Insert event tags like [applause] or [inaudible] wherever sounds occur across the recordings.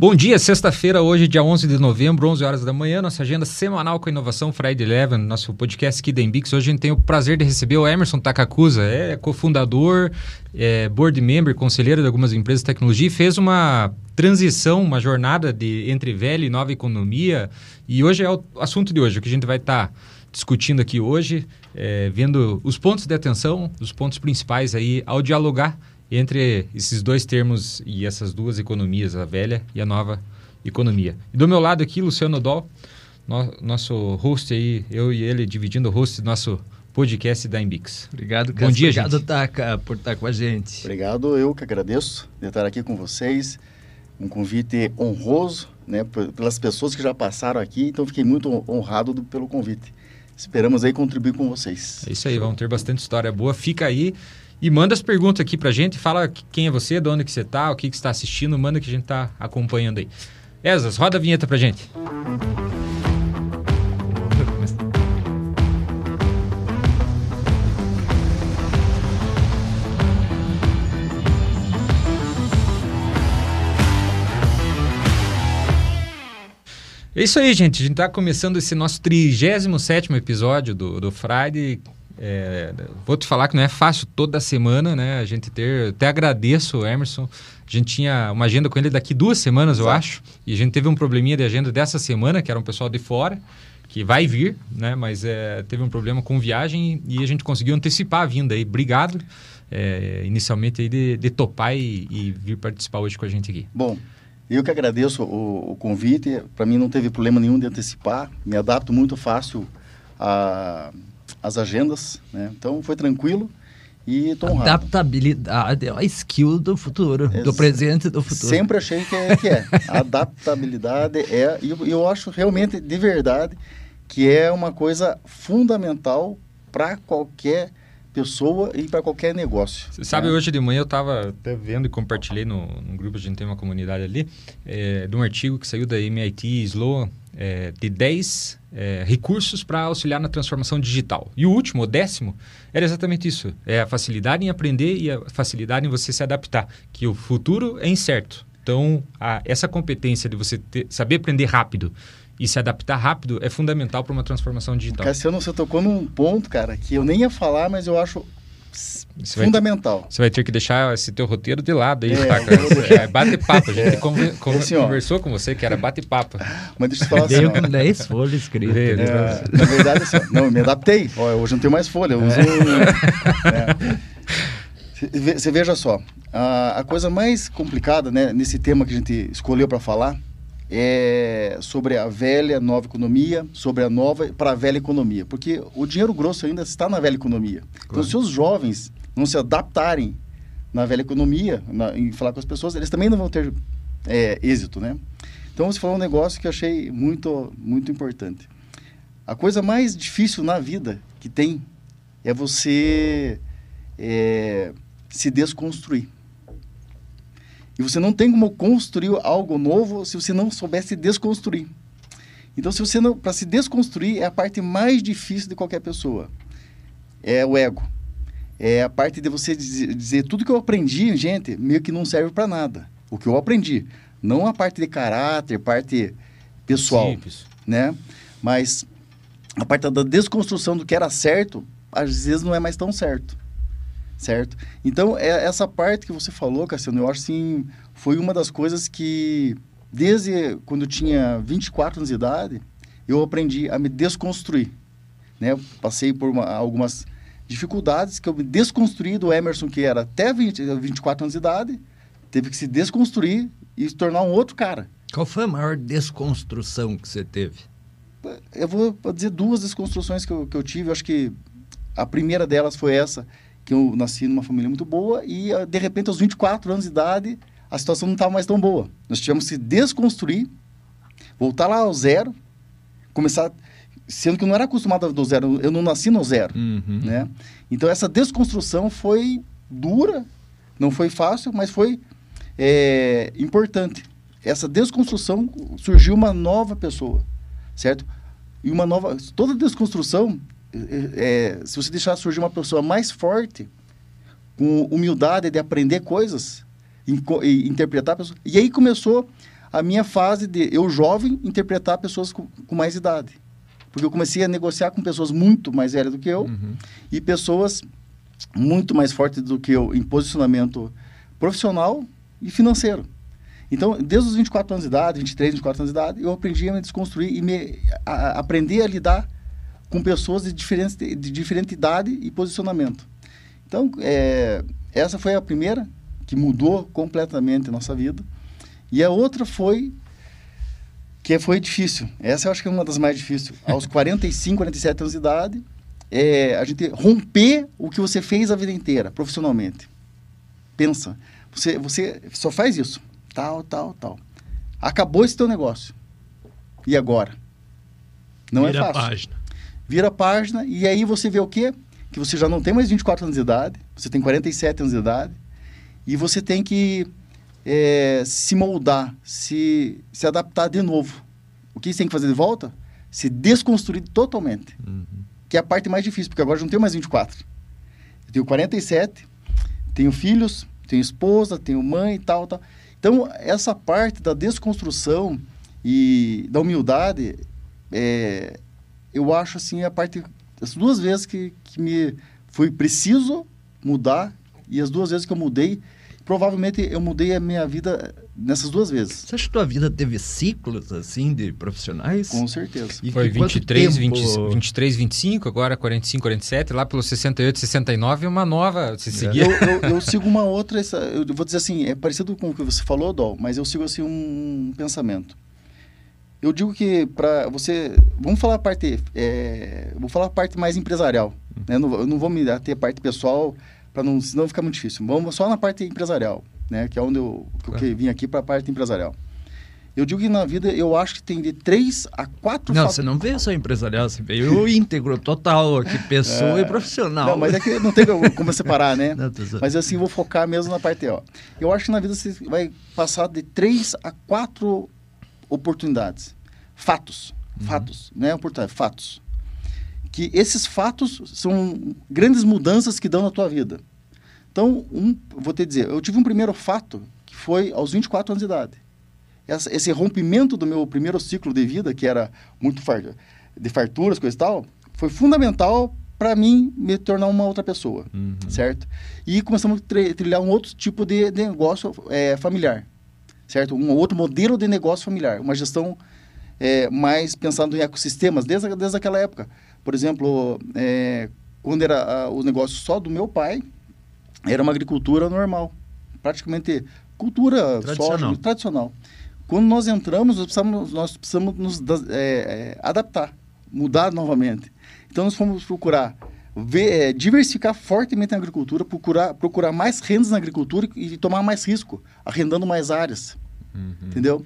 Bom dia, sexta-feira, hoje, dia 11 de novembro, 11 horas da manhã, nossa agenda semanal com a inovação Friday Eleven, nosso podcast da Embix. Hoje a gente tem o prazer de receber o Emerson Takakusa, é cofundador, é board member, conselheiro de algumas empresas de tecnologia e fez uma transição, uma jornada de entre velha e nova economia. E hoje é o assunto de hoje, o que a gente vai estar tá discutindo aqui hoje, é, vendo os pontos de atenção, os pontos principais aí ao dialogar entre esses dois termos e essas duas economias, a velha e a nova economia. E do meu lado aqui, Luciano Doll, no, nosso host aí, eu e ele dividindo o host do nosso podcast da Embix. Obrigado, Bom dia, Obrigado, gente. Taka, por estar com a gente. Obrigado, eu que agradeço de estar aqui com vocês. Um convite honroso, né, pelas pessoas que já passaram aqui, então fiquei muito honrado do, pelo convite. Esperamos aí contribuir com vocês. É isso aí, vamos ter bastante história boa. Fica aí e manda as perguntas aqui pra gente, fala quem é você, de onde que você tá, o que, que você está assistindo, manda que a gente tá acompanhando aí. Esas, roda a vinheta pra gente. É isso aí, gente. A gente está começando esse nosso 37 episódio do, do Friday. É, vou te falar que não é fácil toda semana, né? A gente ter. Até agradeço o Emerson. A gente tinha uma agenda com ele daqui duas semanas, Exato. eu acho. E a gente teve um probleminha de agenda dessa semana, que era um pessoal de fora, que vai vir, né? Mas é, teve um problema com viagem e a gente conseguiu antecipar a vinda aí. Obrigado, é, inicialmente, aí de, de topar e, e vir participar hoje com a gente aqui. Bom. Eu que agradeço o, o convite. Para mim não teve problema nenhum de antecipar. Me adapto muito fácil às agendas, né? Então foi tranquilo e estou honrado. Adaptabilidade é a skill do futuro, é, do presente e do futuro. Sempre achei que é. Que é. [laughs] Adaptabilidade é... E eu, eu acho realmente, de verdade, que é uma coisa fundamental para qualquer pessoa e para qualquer negócio. Você sabe, né? hoje de manhã eu estava até vendo e compartilhei no, no, grupo, a gente tem uma comunidade ali, é, de um artigo que saiu da MIT Sloan, é, de 10 é, recursos para auxiliar na transformação digital. E o último, o décimo, era exatamente isso. É a facilidade em aprender e a facilidade em você se adaptar, que o futuro é incerto. Então, a, essa competência de você ter, saber aprender rápido e se adaptar rápido é fundamental para uma transformação digital. Cassiano, você tocou num ponto, cara, que eu nem ia falar, mas eu acho você fundamental. Vai, você vai ter que deixar esse teu roteiro de lado aí, é, tá, cara? É, bate-papo. A gente é. conver, conver, assim, conversou com você que era bate-papo. Mas deixa eu falar assim. Deu com 10 folhas escritas. É, né? na verdade, assim, não, me adaptei. Ó, hoje não tenho mais folha, eu uso. É. Você veja só, a, a coisa mais complicada né, nesse tema que a gente escolheu para falar é, sobre a velha nova economia, sobre a nova para a velha economia, porque o dinheiro grosso ainda está na velha economia. Então, claro. Então, se os jovens não se adaptarem na velha economia, na, em falar com as pessoas, eles também não vão ter é, êxito, né? Então, você falou um negócio que eu achei muito, muito importante. A coisa mais difícil na vida que tem é você é, se desconstruir. E você não tem como construir algo novo se você não soubesse desconstruir. Então, se você não, para se desconstruir é a parte mais difícil de qualquer pessoa. É o ego. É a parte de você dizer, dizer tudo que eu aprendi, gente, meio que não serve para nada. O que eu aprendi, não a parte de caráter, parte pessoal, Simples. né? Mas a parte da desconstrução do que era certo, às vezes não é mais tão certo certo? Então, é, essa parte que você falou, Cassiano, eu acho assim, foi uma das coisas que, desde quando eu tinha 24 anos de idade, eu aprendi a me desconstruir, né? Eu passei por uma, algumas dificuldades que eu me desconstruí do Emerson, que era até 20, 24 anos de idade, teve que se desconstruir e se tornar um outro cara. Qual foi a maior desconstrução que você teve? Eu vou dizer duas desconstruções que eu, que eu tive. Eu acho que a primeira delas foi essa, que eu nasci numa família muito boa e, ah, de repente, aos 24 anos de idade, a situação não estava mais tão boa. Nós tivemos que desconstruir, voltar lá ao zero, começar... Sendo que eu não era acostumado do zero, eu não nasci no zero, uhum. né? Então, essa desconstrução foi dura, não foi fácil, mas foi é, importante. Essa desconstrução surgiu uma nova pessoa, certo? E uma nova... Toda desconstrução é, se você deixar surgir uma pessoa mais forte, com humildade de aprender coisas, inco- e interpretar pessoas. E aí começou a minha fase de eu jovem interpretar pessoas com, com mais idade. Porque eu comecei a negociar com pessoas muito mais velhas do que eu Uhum. e pessoas muito mais fortes do que eu em posicionamento profissional e financeiro. Então, desde os 24 anos de idade, 23, 24 anos de idade, eu aprendi a me desconstruir e me, a, a- aprender a lidar com pessoas de diferente, de diferente idade e posicionamento. Então, é, essa foi a primeira que mudou completamente a nossa vida. E a outra foi que foi difícil. Essa eu acho que é uma das mais difíceis. Aos [laughs] 45, 47 anos de idade, é, a gente romper o que você fez a vida inteira, profissionalmente. Pensa, você, você só faz isso, tal, tal, tal. Acabou esse teu negócio. E agora? Não Vira é a fácil. página. Vira a página e aí você vê o quê? Que você já não tem mais 24 anos de idade, você tem 47 anos de idade e você tem que é, se moldar, se, se adaptar de novo. O que você tem que fazer de volta? Se desconstruir totalmente Uhum. que é a parte mais difícil, porque agora eu não tenho mais 24. Eu tenho 47, tenho filhos, tenho esposa, tenho mãe e tal, tal. Então, essa parte da desconstrução e da humildade, é, eu acho assim a parte as duas vezes que, que me foi preciso mudar e as duas vezes que eu mudei, provavelmente eu mudei a minha vida nessas duas vezes. Você acha que tua vida teve ciclos, assim, de profissionais? Com certeza. E- Foi e quanto 23, tempo- 20, 23, 25, agora 45, 47, lá pelo 68, 69, uma nova se seguir. Eu, eu, eu sigo uma outra, essa- eu vou dizer assim, é parecido com o que você falou, Dol, mas eu sigo assim um pensamento. Eu digo que para você, vamos falar a parte, é, vou falar a parte mais empresarial, né? Não, vou- eu não vou me ater a parte pessoal para não, senão fica muito difícil. Vamos só na parte empresarial, né? Que é onde eu, que eu Claro. que vim aqui para a parte empresarial. Eu digo que na vida eu acho que tem de três a quatro Não, você não veio só empresarial, você veio [laughs] íntegro, total, aqui, pessoa É. e profissional. Não, mas é que não tem como separar, né? [laughs] Não. Mas assim, vou focar mesmo na parte ó. Eu acho que na vida você vai passar de três a quatro oportunidades. Fatos. Fatos. Não é oportunidade, fatos. Que esses fatos são grandes mudanças que dão na tua vida. Então, um, vou te dizer, eu tive um primeiro fato que foi aos 24 anos de idade. Essa- esse rompimento do meu primeiro ciclo de vida, que era muito far, de farturas, coisa e tal, foi fundamental para mim me tornar uma outra pessoa Uhum. certo? E começamos a tri- trilhar um outro tipo de, de negócio é, familiar, certo? Um outro modelo de negócio familiar, uma gestão é, mais pensando em ecossistemas desde, a- desde aquela época. Por exemplo, é, quando era ah, o negócio só do meu pai, era uma agricultura normal, praticamente cultura Tradicional. soja, tradicional. Quando nós entramos, nós precisamos, nós precisamos nos é, é, adaptar, mudar novamente. Então, nós fomos procurar ver, é, diversificar fortemente a agricultura, procurar, procurar mais rendas na agricultura e, tomar mais risco, arrendando mais áreas, Uhum. entendeu?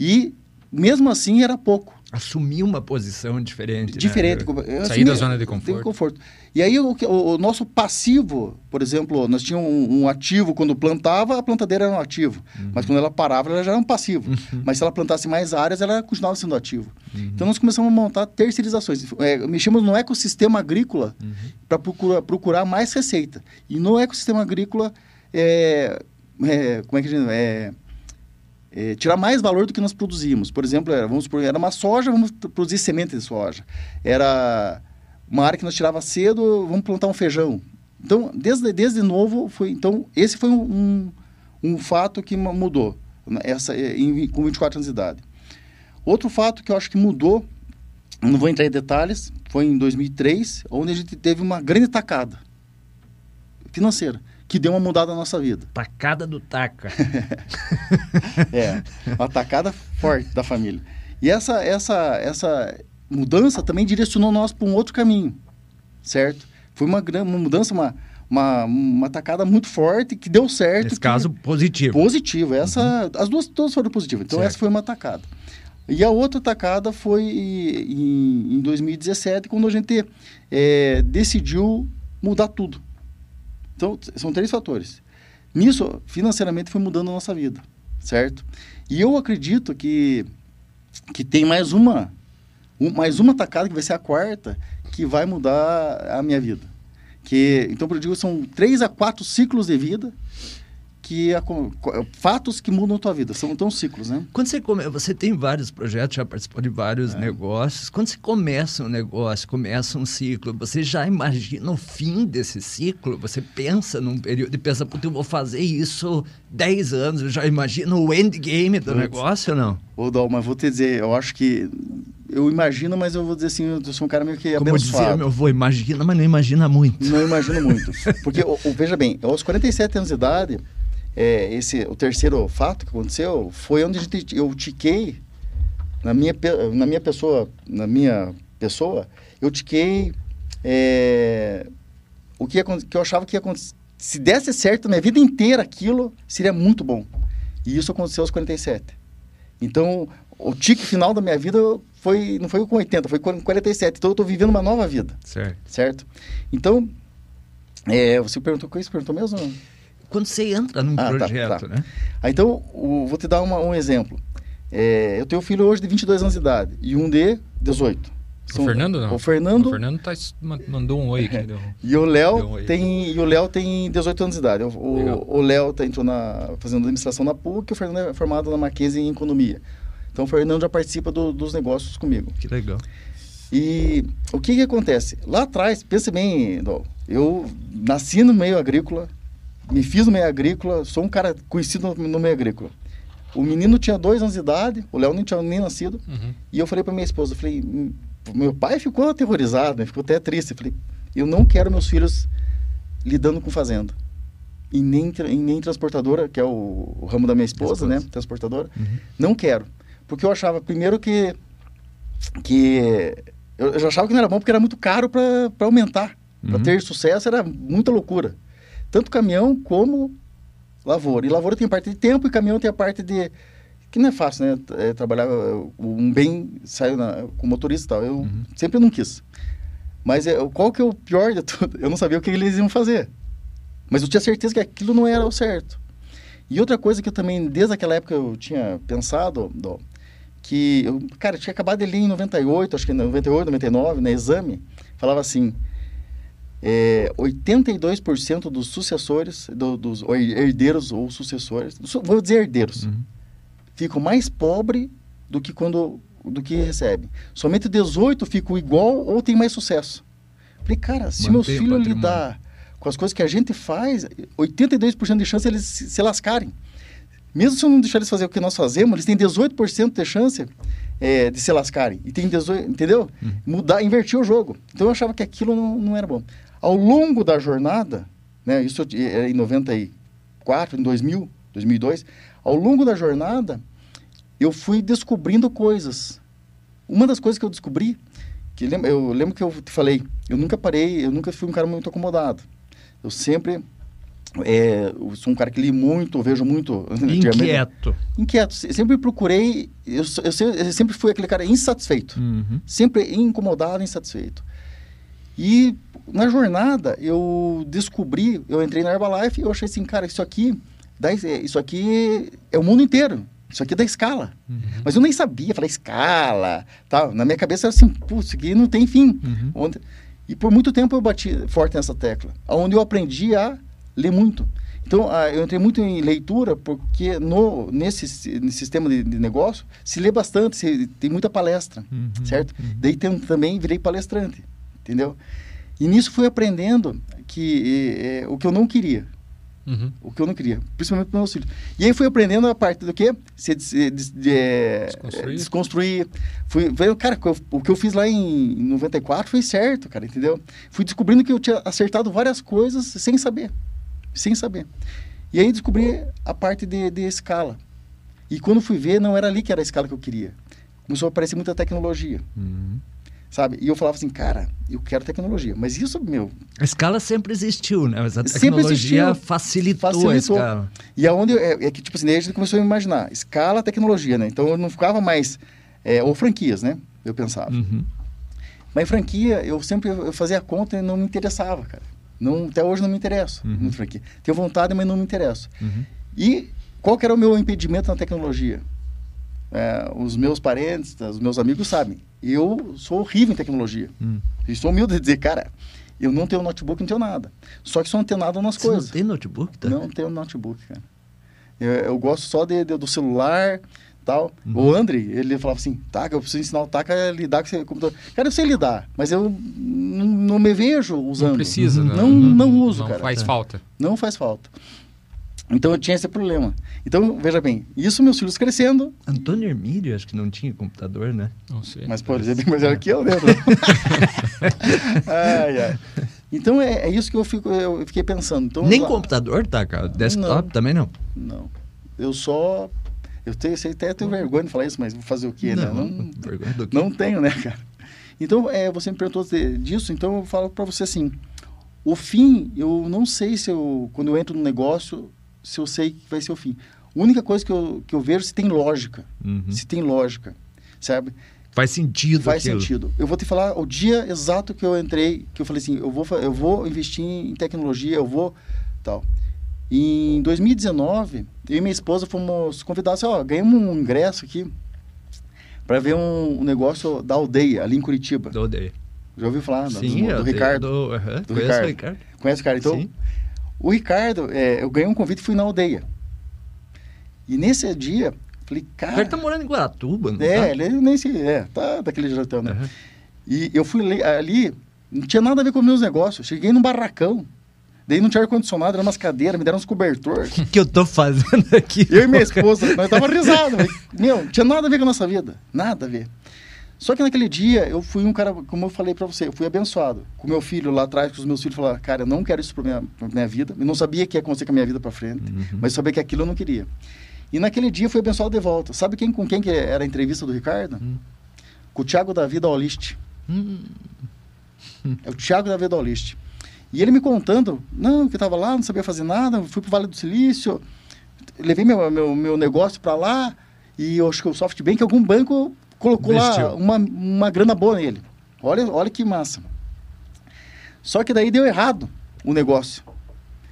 E, mesmo assim, era pouco. Assumir uma posição diferente. né? Diferente. Eu Sair da zona de tem conforto. E aí, o, o- nosso passivo, por exemplo, nós tínhamos um, um ativo quando plantava, a plantadeira era um ativo. Mas quando ela parava, ela já era um passivo. Mas se ela plantasse mais áreas, ela continuava sendo ativo. Então, nós começamos a montar terceirizações. É, mexemos no ecossistema agrícola para procurar, procurar mais receita. E no ecossistema agrícola, é, é, como é que a gente... É, é, tirar mais valor do que nós produzimos. Por exemplo, era, vamos supor, era uma soja, vamos produzir semente de soja. Era uma área que nós tirava cedo, vamos plantar um feijão. Então, desde, desde novo, foi, então, esse foi um, um, fato que mudou né, essa, eh, em, com 24 anos de idade. Outro fato que eu acho que mudou, não vou entrar em detalhes, foi em 2003, onde a gente teve uma grande tacada financeira, que deu uma mudada na nossa vida. Tacada do taca. [laughs] É, uma tacada forte da família. E essa, essa, essa mudança também direcionou nós para um outro caminho, certo? Foi uma, uma mudança, uma, uma, uma tacada muito forte que deu certo. Nesse que- caso, positivo. positivo. Essa, As duas todas foram positivas. Então, Certo. essa foi uma tacada. E a outra tacada foi em, em 2017, quando a gente eh, decidiu mudar tudo. Então, são três fatores. Nisso, financeiramente, foi mudando a nossa vida, certo? E eu acredito que, que tem mais uma, um- mais uma tacada, que vai ser a quarta, que vai mudar a minha vida. Que, então, eu digo, são três a quatro ciclos de vida que acon- co- fatos que mudam a tua vida. São tão ciclos, né? Quando você come, você tem vários projetos, já participou de É. vários negócios. Quando você começa um negócio, começa um ciclo, você já imagina o fim desse ciclo? Você pensa num período e pensa, puta, eu vou fazer isso 10 anos, eu já imagino o endgame do Putz. negócio ou não? Ô, Dal, mas vou te dizer, eu acho que. Eu imagino, mas eu vou dizer assim, eu sou um cara meio que Como dizia abençoado. meu avô, imagina, mas não imagina muito. Não imagino muito. Porque, veja bem, aos 47 anos de idade, é, esse, o terceiro fato que aconteceu foi onde eu tiquei na minha, na minha pessoa, na minha pessoa, eu tiquei é, o que, ia que eu achava que ia acontecer. Se desse certo minha vida inteira aquilo, seria muito bom. E isso aconteceu aos 47. Então, o tique final da minha vida foi não foi com 80, foi com 47. Então, eu estou vivendo uma nova vida Certo. certo? Então, é, você perguntou o que você perguntou mesmo? Quando você entra num Ah, tá, projeto, tá. né? Ah, então, o- vou te dar uma- um exemplo. É, eu tenho um filho hoje de 22 anos de idade e um de 18. O Fernando não? O Fernando O Fernando tá, mandou um oi aqui. [laughs] deu- e o um Léo tem e o Léo tem 18 anos de idade. O- Legal. O, o Léo tá, entrou na fazendo administração na PUC e o Fernando é formado na Mackenzie em economia. Então o Fernando já participa do- dos negócios comigo. Que legal. E o que que acontece? Lá atrás, pense bem, Dol, eu nasci no meio agrícola, me fiz no meio agrícola, sou um cara conhecido no, no meio agrícola. O menino tinha dois anos de idade, o Léo nem tinha nem nascido, Uhum. e eu falei para minha esposa, eu falei, "Hum, meu pai ficou aterrorizado, né? ficou até triste, eu falei, eu não quero meus filhos lidando com fazenda. E nem, e nem transportadora, que é o, o ramo da minha esposa, né? Transportadora. Uhum. Não quero. Porque eu achava, primeiro, que. que eu, eu já achava que não era bom porque era muito caro para aumentar. Para Uhum. ter sucesso era muita loucura. Tanto caminhão como lavoura. E lavoura tem parte de tempo e caminhão tem a parte de. que não é fácil, né? É, trabalhar. uh, Um bem saiu na, com motorista e tal. Eu Uhum. sempre não quis. Mas é, qual que é o pior de tudo? [laughs] Eu não sabia o que eles iam fazer. Mas eu tinha certeza que aquilo não era o certo. E outra coisa que eu também, desde aquela época, eu tinha pensado, Dó, que, eu, cara, eu tinha acabado de ler em 98, acho que em 98, 99, no exame, falava assim, é, 82% dos sucessores, do- dos herdeiros ou sucessores, su- vou dizer herdeiros, Uhum. ficam mais pobres do que quando do que recebem. Somente 18 ficam igual ou tem mais sucesso. Falei, cara, se meus Mantém o filhos patrimônio. lidar com as coisas que a gente faz, 82% de chance eles se, se lascarem. Mesmo se eu não deixar eles fazer o que nós fazemos, eles têm 18% de chance é, de se lascarem. E tem 18, entendeu? Uhum. Mudar, invertir o jogo. Então eu achava que aquilo não, não era bom. Ao longo da jornada, né, isso era em 94, em 2000, 2002, ao longo da jornada, eu fui descobrindo coisas. Uma das coisas que eu descobri, que eu lembro que eu te falei, eu nunca parei, eu nunca fui um cara muito acomodado. Eu sempre é, eu sou um cara que li muito, vejo muito. antigamente. Inquieto. Inquieto. Se- Sempre procurei, eu, eu, eu sempre fui aquele cara insatisfeito. Uhum. Sempre incomodado, insatisfeito. E na jornada eu descobri, eu entrei na Herbalife e eu achei assim, cara, isso aqui, dá, isso aqui é o mundo inteiro. Isso aqui é da escala. Uhum. Mas eu nem sabia falar escala, tal. Na minha cabeça era assim, putz, isso aqui não tem fim. Uhum. Onde- E por muito tempo eu bati forte nessa tecla, onde eu aprendi a ler muito. Então, ah, eu entrei muito em leitura, porque no, nesse, nesse sistema de, de negócio se lê bastante, se, tem muita palestra, Uhum. certo? Uhum. Daí tem- também virei palestrante, entendeu? E nisso fui aprendendo que eh, o que eu não queria, Uhum. o que eu não queria, principalmente para meus filhos. E aí fui aprendendo a parte do quê? Se, des- de, eh, Desconstruir. desconstruir. Fui, veio, cara, o que eu- o que eu fiz lá em 94 foi certo, cara, entendeu? Fui descobrindo que eu tinha acertado várias coisas sem saber. Sem saber. E aí descobri a parte de, de escala. E quando fui ver, não era ali que era a escala que eu queria. Começou a aparecer muita tecnologia, Uhum. Sabe? E eu falava assim, cara, eu quero tecnologia. Mas isso, meu, A escala sempre existiu, né? Mas a Sempre tecnologia existiu. facilitou, a Facilitou. escala. E aonde é, é que tipo assim, daí a gente começou a imaginar escala, tecnologia, né? Então eu não ficava mais é, ou franquias, né? Eu pensava. Uhum. Mas franquia, eu sempre eu fazia a conta e não me interessava, cara. Não, até hoje não me interesso Uhum. muito franquia. Tenho vontade, mas não me interesso. Uhum. E qual que era o meu impedimento na tecnologia? É, os meus parentes, os meus amigos sabem. Eu sou horrível em tecnologia. Hum. E sou humilde de dizer, cara, eu não tenho notebook, não tenho nada. Só que sou antenado nas Você não coisas. tem notebook, tá? Não tenho notebook, cara. Eu, eu gosto só de, de- do celular tal. O André, ele falava assim, Taca, eu preciso ensinar o Taca a lidar com esse computador. Cara, eu sei lidar, mas eu não, não me vejo usando. Não precisa, né? Não, não uso, não cara. faz É. falta. Não faz falta. Então eu tinha esse problema. Então, veja bem, isso meus filhos crescendo, Antônio Hermílio, acho que não tinha computador, né? Não sei. mas, por exemplo, mais velho que eu, né? [laughs] ai, ai. Então é, é isso que eu, fico, eu fiquei pensando. Então, Nem lá- computador, tá, cara? Desktop Não. também não. Não. Eu só. Eu tenho, sei até tenho vergonha de falar isso, mas vou fazer o quê, né? Não, vergonha do quê? não tenho, né, cara? Então, é, você me perguntou disso, então eu falo para você assim: o fim, eu não sei se eu, quando eu entro no negócio, se eu sei que vai ser o fim. A única coisa que eu, que eu vejo é se tem lógica. Uhum. Se tem lógica, sabe? Faz sentido Faz aquilo. sentido. Eu vou te falar o dia exato que eu entrei, que eu falei assim, eu vou, eu vou investir em tecnologia, eu vou tal. Em 2019, eu e minha esposa fomos convidados, ó, ganhamos um ingresso aqui para ver um, um negócio da aldeia ali em Curitiba. Do odeio. Já ouviu falar do, Sim, do, do Ricardo? Do, aham, Do conheço Ricardo. o Ricardo. Conhece o cara? Então, Sim. O Ricardo, é, eu ganhei um convite e fui na aldeia. E nesse dia, falei, O cara, Ricardo tá morando em Guaratuba, não é, tá? ele nem se, é, tá daquele jeitão, né? Aham. E eu fui ali, não tinha nada a ver com os meus negócios. Cheguei num barracão. Daí não tinha ar-condicionado, eram umas cadeiras, me deram uns cobertor. [laughs] O que eu tô fazendo aqui? Eu e minha [laughs] esposa, nós tava risado. Meu, não tinha nada a ver com a nossa vida. Nada a ver. Só que naquele dia eu fui um cara, como eu falei pra você, eu fui abençoado. Com meu filho lá atrás, com os meus filhos falaram, cara, eu não quero isso pra minha, pra minha vida. Eu não sabia que ia acontecer com a minha vida pra frente, Uhum. mas sabia que aquilo eu não queria. E naquele dia eu fui abençoado de volta. Sabe quem, com quem que era a entrevista do Ricardo? Hum. Com o Thiago Davi da Olist. Hum, É o Thiago da Vedolist. E ele me contando, não, que eu estava lá, não sabia fazer nada, fui para o Vale do Silício, levei meu, meu, meu negócio para lá, e eu acho que o SoftBank, algum banco, colocou lá uma, uma grana boa nele. Olha, olha que massa. Só que daí deu errado o negócio.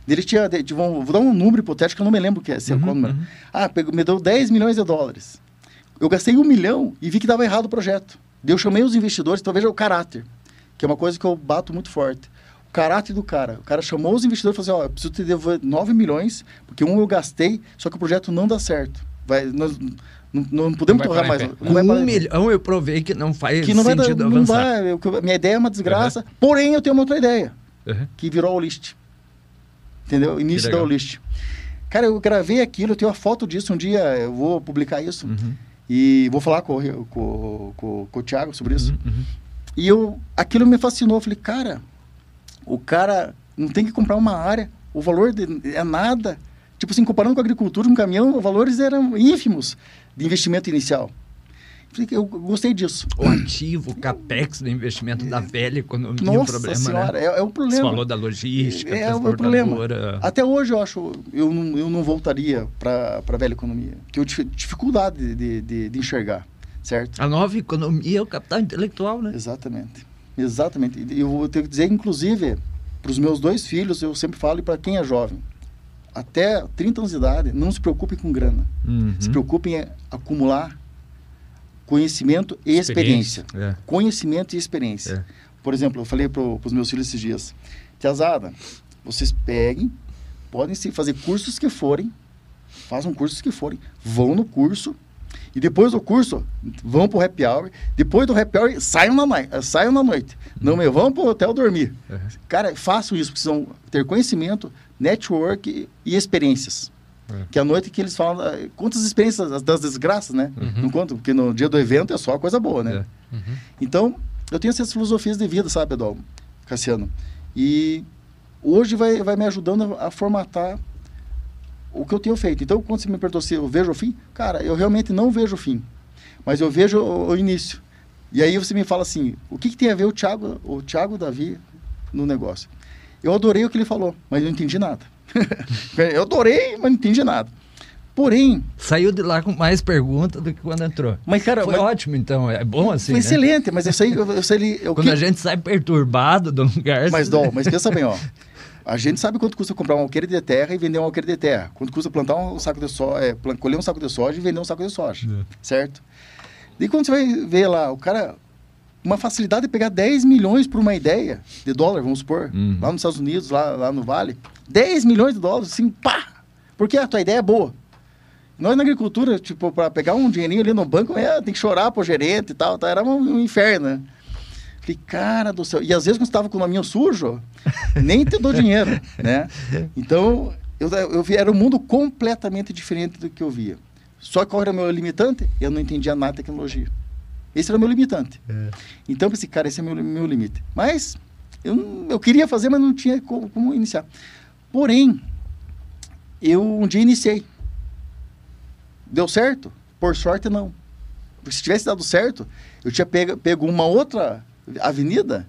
Ele tinha, de, de- vou, vou dar um número hipotético, que eu não me lembro que é, se é Uhum, qual número. uhum. Ah, pegou, me deu 10 milhões de dólares. Eu gastei um milhão e vi que dava errado o projeto. Daí eu chamei os investidores, então veja o caráter, que é uma coisa que eu bato muito forte. O caráter do cara. O cara chamou os investidores e falou assim, ó, eu preciso te devolver 9 milhões, porque um eu gastei, só que o projeto não dá certo. Vai, nós não, não podemos Não vai torrar mais. não vai um milhão eu provei que não faz Que não vai dar, sentido não avançar. vai, eu- minha ideia é uma desgraça, porém eu tenho uma outra ideia, Uhum. que virou o list. Entendeu? Início da list. Cara, eu gravei aquilo, eu tenho a foto disso, um dia eu vou publicar isso. Uhum. E vou falar com, o- com, com, com o Thiago sobre isso. Uhum, uhum. E eu, aquilo me fascinou. Eu falei, cara, o cara não tem que comprar uma área, o valor de- é nada. Tipo assim, comparando com a agricultura, um caminhão, os valores eram ínfimos de investimento inicial. Eu gostei disso. O ativo, o capex do investimento da velha economia, um Nossa problema, senhora, né? é, é um Você problema. falou da logística, É, é o problema. Até hoje eu acho, eu não, eu não voltaria para a velha economia. Que eu tive dificuldade de, de, de enxergar, certo? A nova economia é o capital intelectual, né? Exatamente. Exatamente. Eu vou ter que dizer, inclusive, para os meus dois filhos, eu sempre falo, e para quem é jovem, até 30 anos de idade, não se preocupe com grana. Uhum. Se preocupe em acumular conhecimento e experiência. Experiência. É. Conhecimento e experiência. É. Por exemplo, eu falei para os meus filhos esses dias, Tiazada, vocês peguem, podem se fazer cursos que forem, façam cursos que forem, vão no curso, e depois do curso, vão para o happy hour, depois do happy hour, saiam na, eh, saiam na noite. Não me vão para o hotel dormir. Uhum. Cara, façam isso, precisam ter conhecimento, network e experiências. É. Que é a noite que eles falam, ah, conta as experiências das- desgraças, né? Uhum. Não conta, porque no dia do evento é só coisa boa, né? É. Uhum. Então, eu tenho essas filosofias de vida, sabe, Edol, Cassiano? E hoje vai, vai me ajudando a, a formatar o que eu tenho feito. Então, quando você me perguntou se eu vejo o fim, cara, eu realmente não vejo o fim, mas eu vejo o, o início. E aí você me fala assim, o que, que tem a ver o Thiago, o Thiago Davi no negócio? Eu adorei o que ele falou, mas eu não entendi nada. [laughs] eu adorei, mas não entendi nada. Porém, Saiu de lá com mais perguntas do que quando entrou. mas cara, Foi mas- ótimo, então. É bom assim, foi né? excelente, mas eu sei, eu, eu sei eu, Quando que- a gente sai perturbado do lugar... Mas, Dom, mas pensa bem, ó. A gente sabe quanto custa comprar um alqueire de terra e vender um alqueire de terra. Quanto custa plantar um saco de soja, é, colher um saco de soja e vender um saco de soja. É. Certo? E quando você vai ver lá, o cara. Uma facilidade de pegar 10 milhões por uma ideia de dólar, vamos supor, Uhum. lá nos Estados Unidos, lá, lá no Vale. 10 milhões de dólares, assim, pá! Porque a tua ideia é boa. nós na agricultura, tipo, para pegar um dinheirinho ali no banco, é, tem que chorar pro gerente e tal, tá? era um, um inferno, né? Falei, cara do céu. E às vezes quando estava com o nominho sujo, [laughs] nem te dou dinheiro, né? Então, eu, eu vi, era um mundo completamente diferente do que eu via. Só que qual era o meu limitante? Eu não entendia nada de tecnologia. Esse era o meu limitante. É. Então, eu pensei, cara, esse é o meu, meu limite. Mas, eu, eu queria fazer, mas não tinha como, como iniciar. Porém, eu um dia iniciei. Deu certo? Por sorte, não. Porque se tivesse dado certo, eu tinha pego, pego uma outra avenida,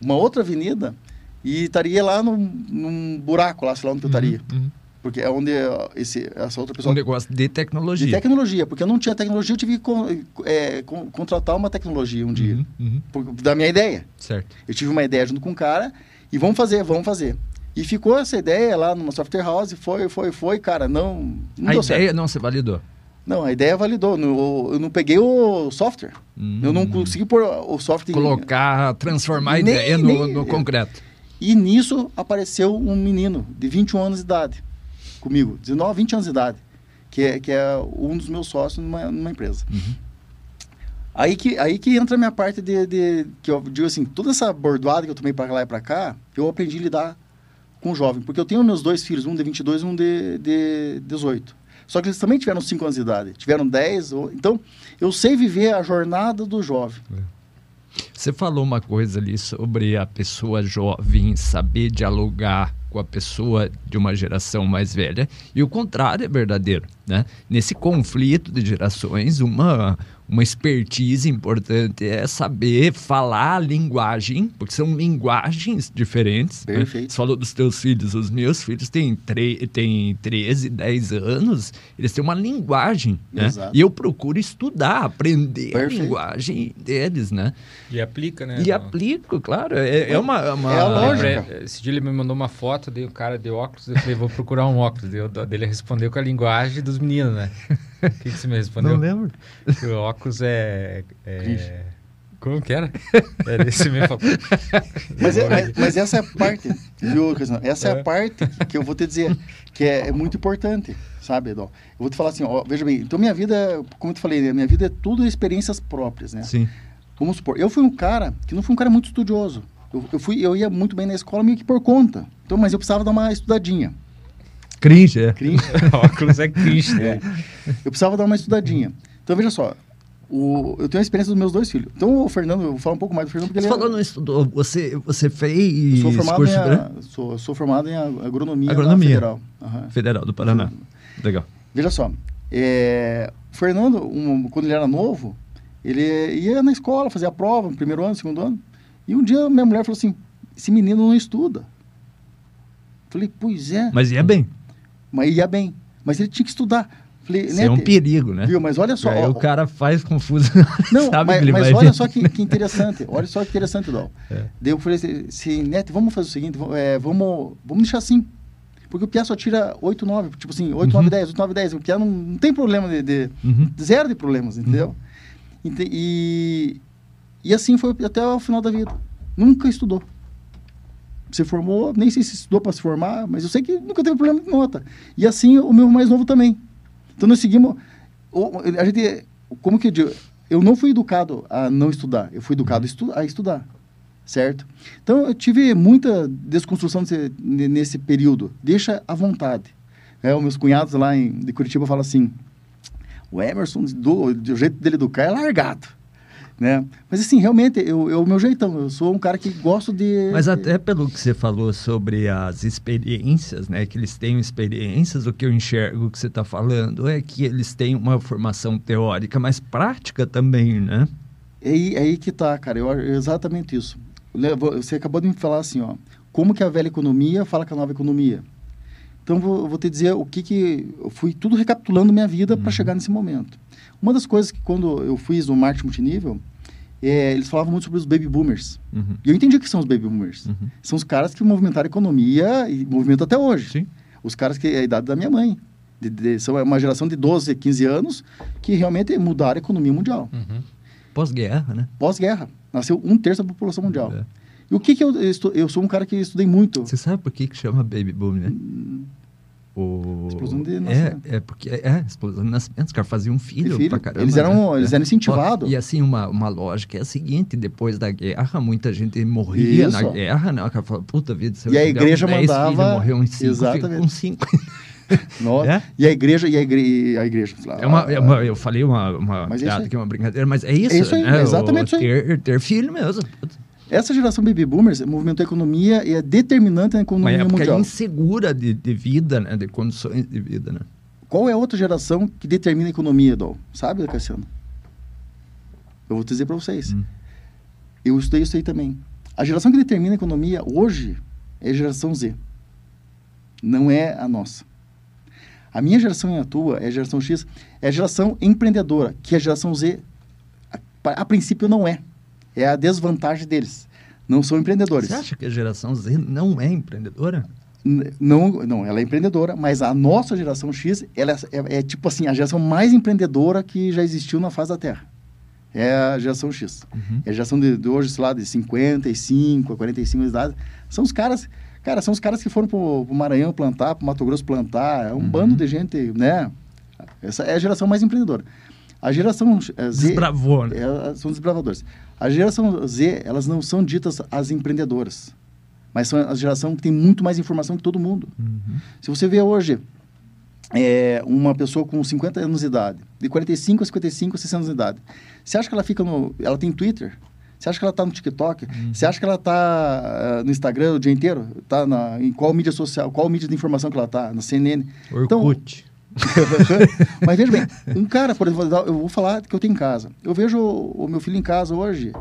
uma outra avenida, e estaria lá num, num buraco lá, sei lá onde eu estaria. Uhum, uhum. Porque é onde esse, essa outra pessoa... Um negócio de tecnologia. De tecnologia, porque eu não tinha tecnologia, eu tive que é, contratar uma tecnologia um dia. Uhum, uhum. Por, da minha ideia. Certo. Eu tive uma ideia junto com um cara, e vamos fazer, vamos fazer. E ficou essa ideia lá numa software house, foi, foi, foi, cara, não, não A ideia certo. não se validou? Não, a ideia validou. Eu não peguei o software. Hum. Eu não consegui pôr o software... Colocar, transformar a nem, ideia no, nem, no concreto. E nisso apareceu um menino de 21 anos de idade comigo. 19, 20 anos de idade. Que é, que é um dos meus sócios numa, numa empresa. Uhum. Aí que, aí que entra a minha parte de, de, que eu digo assim, toda essa bordoada que eu tomei para lá e para cá, eu aprendi a lidar com o jovem. Porque eu tenho meus dois filhos, um de 22 e um de, de 18. Só que eles também tiveram 5 anos de idade, tiveram 10. Ou... Então, eu sei viver a jornada do jovem. É. Você falou uma coisa ali sobre a pessoa jovem saber dialogar com a pessoa de uma geração mais velha e o contrário é verdadeiro, né? Nesse conflito de gerações, uma uma expertise importante é saber falar a linguagem, porque são linguagens diferentes. Né? Perfeito. Né? Você falou dos teus filhos, os meus filhos têm, têm 13, 10 anos, eles têm uma linguagem, né? E eu procuro estudar, aprender Perfeito. a linguagem deles, né? E aplica, né? E aplico, claro. É, é uma, uma... É a lógica. Esse dia ele me mandou uma foto, dei o cara de óculos, eu falei, vou procurar um óculos. Dele respondeu com a linguagem dos meninos, né? [laughs] O [laughs] que, que você me respondeu? Não lembro. Que o óculos é. é... Como que era? [laughs] Era esse mesmo. mas, é, mas, mas, essa é a parte, viu, Essa é. é. a parte que eu vou te dizer, que é, é muito importante, sabe, Edol? Eu vou te falar assim, ó, veja bem, então minha vida, como eu te falei, né, minha vida é tudo experiências próprias, né? Sim. Vamos supor, eu fui um cara que não fui um cara muito estudioso. Eu, eu, fui, eu ia muito bem na escola meio que por conta. Então, mas eu precisava dar uma estudadinha. Cringe, é. Cringe. [laughs] óculos é cringe, né? Eu precisava dar uma estudadinha. Então, veja só. O, eu tenho a experiência dos meus dois filhos. Então, o Fernando, eu vou falar um pouco mais do Fernando. Porque você ele falou, é... não estudou. Você, você fez sou formado em a, sou, sou, formado em agronomia, agronomia. federal. Uhum. Federal, do Paraná. Legal. Veja só. É, o Fernando, um, quando ele era novo, ele ia na escola, fazia a prova, no primeiro ano, segundo ano. E um dia minha mulher falou assim, esse menino não estuda. Falei, pois é. Mas ia bem mas ia bem. Mas ele tinha que estudar. Falei, Isso né, é um perigo, né? Viu? Mas olha só. Ó, o cara faz confusão. Não, [laughs] mas, mas olha só que, que, interessante. Olha só que interessante, Dol. É. Daí eu falei assim, Neto, vamos fazer o seguinte, é, vamos, vamos deixar assim. Porque o Pia só tira 8, 9, tipo assim, 8, uhum. 9, 10, 8, 9, 10. O Pia não, não tem problema de, de uhum. zero de problemas, entendeu? Uhum. E, e assim foi até o final da vida. Nunca estudou se formou, nem sei se estudou para se formar, mas eu sei que nunca teve problema de nota. E assim o meu mais novo também. Então nós seguimos. A gente, como que eu digo? Eu não fui educado a não estudar, eu fui educado a estudar, certo? Então eu tive muita desconstrução nesse, período. Deixa à vontade. É, os meus cunhados lá em, de Curitiba falam assim: o Emerson, do, do jeito dele educar, é largado né? Mas assim, realmente, eu, eu, o meu jeitão, eu sou um cara que gosto de... Mas até pelo que você falou sobre as experiências, né? Que eles têm experiências, o que eu enxergo que você está falando é que eles têm uma formação teórica, mas prática também, né? É aí, é aí que tá, cara, eu, exatamente isso. Você acabou de me falar assim, ó, como que a velha economia fala com a nova economia. Então, vou, vou te dizer o que que... Eu fui tudo recapitulando minha vida uhum. para chegar nesse momento. Uma das coisas que quando eu fiz o marketing multinível, é, eles falavam muito sobre os baby boomers. Uhum. E eu entendi que são os baby boomers. Uhum. São os caras que movimentaram a economia e movimentam até hoje. Sim. Os caras que é a idade da minha mãe. De, de, são uma geração de 12, 15 anos que realmente mudaram a economia mundial. Uhum. Pós-guerra, né? Pós-guerra. Nasceu um terço da população mundial. É. E o que que eu, eu, eu sou um cara que estudei muito. Você sabe por que que chama baby boom, né? O... Explosão de é, nascimento. é, porque é, explosão de nascimento. Os caras faziam filho, filho. pra caramba. Eles eram- né? eles É. eram incentivados. Ó, E assim, uma, uma lógica é a seguinte: depois da guerra, muita gente morria Isso. na guerra, né? O cara fala, puta vida, se eu E a igreja uns 10 mandava- Filhos, morreu uns 5, Exatamente. com 5. [laughs] Nossa. É? E a igreja, e a igreja, a igreja É uma, é uma- eu falei uma, uma Mas é piada isso aí. que é uma brincadeira, mas é isso. É isso aí, né? é exatamente O isso aí. ter, ter filho mesmo. Essa geração baby boomers movimentou a economia e é determinante na Uma economia época mundial. insegura de, de vida, né? De condições de vida, né? Qual é a outra geração que determina a economia, Dol? Sabe, Cassiano? Eu vou dizer para vocês. Hum. Eu estudei isso aí também. A geração que determina a economia hoje é a geração Z. Não é a nossa. A minha geração e a tua é a geração X, é a geração empreendedora, que a geração Z, a, a princípio, não é. É a desvantagem deles. Não são empreendedores. Você acha que a geração Z não é empreendedora? Não, não, ela é empreendedora, mas a nossa geração X, ela é, é- é tipo assim, a geração mais empreendedora que já existiu na face da Terra. É a geração X. Uhum. É a geração de, de hoje, sei lá, de 55 a 45 anos de idade. São os caras, cara, são os caras que foram pro, pro Maranhão plantar, pro Mato Grosso plantar. É um Uhum. bando de gente, né? Essa é a geração mais empreendedora. A geração eh, Z... Desbravou, né? É, são desbravadores. A geração Z, elas não são ditas as empreendedoras, mas são a geração que tem muito mais informação que todo mundo. Uhum. Se você vê hoje é, uma pessoa com 50 anos de idade, de 45 a 55, 60 anos de idade, você acha que ela fica no... Ela tem Twitter? Você acha que ela está no TikTok? Você acha que ela está no Instagram o dia inteiro? Tá na, em qual mídia social? Qual mídia de informação que ela está? Na CNN? Então, Orkut. [laughs] mas veja bem, um cara, por exemplo, eu vou falar que eu tenho em casa. Eu vejo o, o meu filho em casa hoje.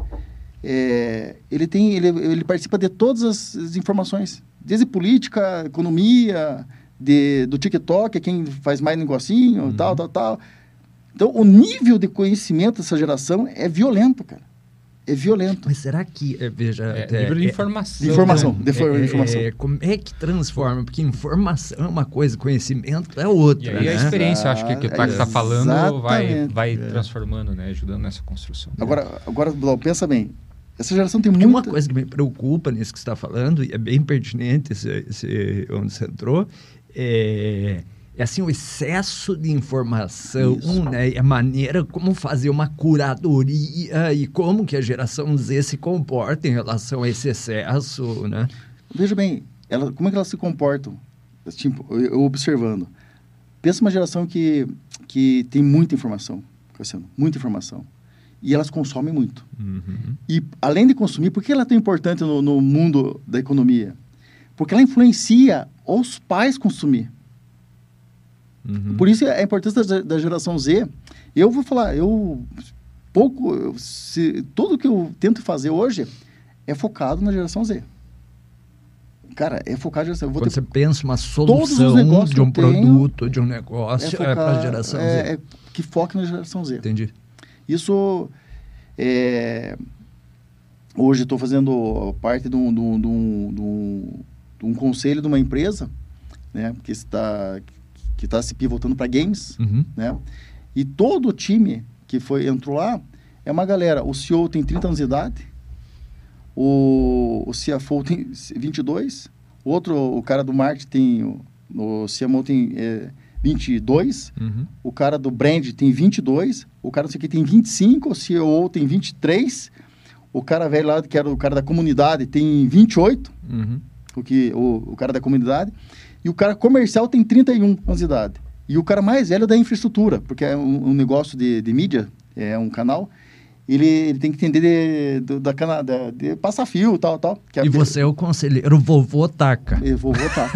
é, ele tem, ele, ele participa de todas as, as informações, desde política, economia, de, do TikTok, é quem faz mais negocinho, tal, tal, tal. Então, o nível de conhecimento dessa geração é violento, cara. É violento. Mas será que, é, veja... É, é, nível de é- informação. De informação. né? de é, informação. é, como é que transforma? Porque informação é uma coisa, conhecimento é outra, E aí a né? experiência, eu acho que, que o Taco está falando, vai, vai transformando, né? Ajudando nessa construção. Agora, agora Blau, pensa bem. Essa geração tem muita... uma coisa que me preocupa nisso que você está falando, e é bem pertinente esse, esse- onde você entrou, é, é assim, o excesso de informação, Isso. né? A maneira como fazer uma curadoria e como que a geração Z se comporta em relação a esse excesso, né? Veja bem, ela, como é que elas se comportam? Tipo, eu, eu observando. Pensa uma geração que, que tem muita informação, Cassiano, muita informação. E elas consomem muito. E além de consumir, por que ela é tão importante no, no mundo da economia? Porque ela influencia os pais consumir. Uhum. Por isso é a importância da, da geração Z. Eu vou falar, eu pouco, eu- se, tudo que eu tento fazer hoje é focado na geração Z. Cara, é focado na geração. Vou Quando ter- você pensa uma solução de um produto, de um negócio, é, para a geração é- Z. é que foque na geração Z. Entendi. Isso é, hoje estou fazendo parte de um, de, um, de, um, de um- de um conselho de uma empresa, né, que está que está se pivotando para games, Uhum. né? E todo o time que foi entrou lá é uma galera. O CEO tem 30 anos de idade, o, o CFO tem 22, o outro, o cara do marketing tem, o, o CMO tem é, 22, Uhum. o cara do brand tem 22, o cara não sei o que tem 25, o CEO tem 23, o cara velho lá, que era o cara da comunidade, tem 28, Uhum. o, que, o, o cara da comunidade, e o cara comercial tem 31 anos de idade. E o cara mais velho é da infraestrutura, porque é um, um negócio de, de mídia, é um canal, ele, ele tem que entender de, do- da, cana, da, de passar fio tal, tal. É E você é o conselheiro vovô Taca. eu vou votar.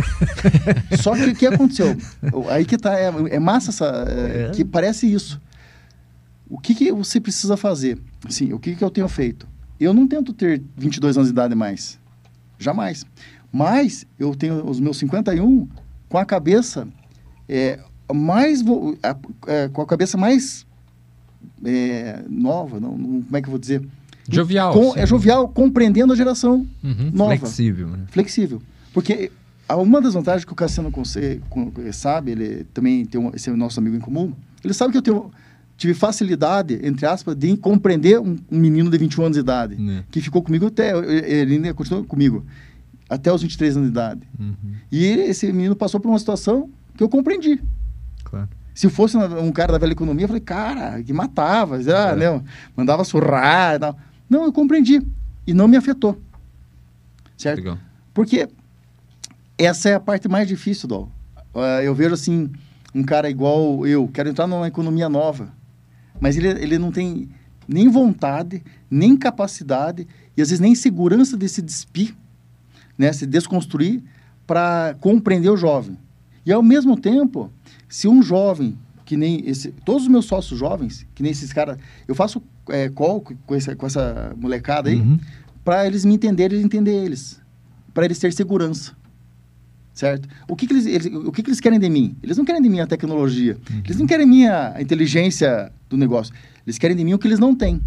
Só que o que aconteceu? Aí que tá, é, é massa essa, é, É. que parece isso. O que, que você precisa fazer? Sim, o que, que eu tenho feito? Eu não tento ter 22 anos de idade mais. Jamais. Mas eu tenho os meus 51 com a cabeça é, mais... é, com a cabeça mais é, nova, não, não- como é que eu vou dizer? Jovial. Com- sim. é jovial, compreendendo a geração Uhum. nova Flexível, né? flexível. Porque a- uma das vantagens que o Cassiano Conce- con- sabe, ele também tem um, esse é o nosso amigo em comum, ele sabe que eu tenho, tive facilidade, entre aspas, de compreender um, um menino de 21 anos de idade, Né. que ficou comigo até, ele ainda continuou comigo, até os 23 anos de idade. Uhum. E ele- esse menino passou por uma situação que eu compreendi. Claro. Se fosse um cara da velha economia, eu falei, cara, que matava, ah, É. né, mandava surrar e tal. Não, eu compreendi. E não me afetou. Certo? Legal. Porque essa é a parte mais difícil, Dol. Ah, eu vejo assim, um cara igual eu, quero entrar numa economia nova, mas ele, ele não tem nem vontade, nem capacidade e às vezes nem segurança de se despir, né, se desconstruir para compreender o jovem. E ao mesmo tempo, se um jovem que nem esse, todos os meus sócios jovens, que nem esses caras, eu faço é, call com essa, com essa molecada aí, Uhum. para eles me entenderem e entender eles, para eles terem segurança, certo? O que, que eles, eles- o que, que eles querem de mim? Eles não querem de mim a tecnologia, eles não querem minha inteligência do negócio, eles querem de mim o que eles não têm,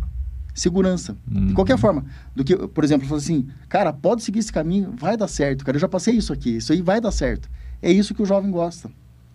segurança. Uhum. De qualquer forma, do que, por exemplo, falo assim, cara, pode seguir esse caminho, vai dar certo, cara, eu já passei isso aqui, isso aí vai dar certo. É isso que o jovem gosta.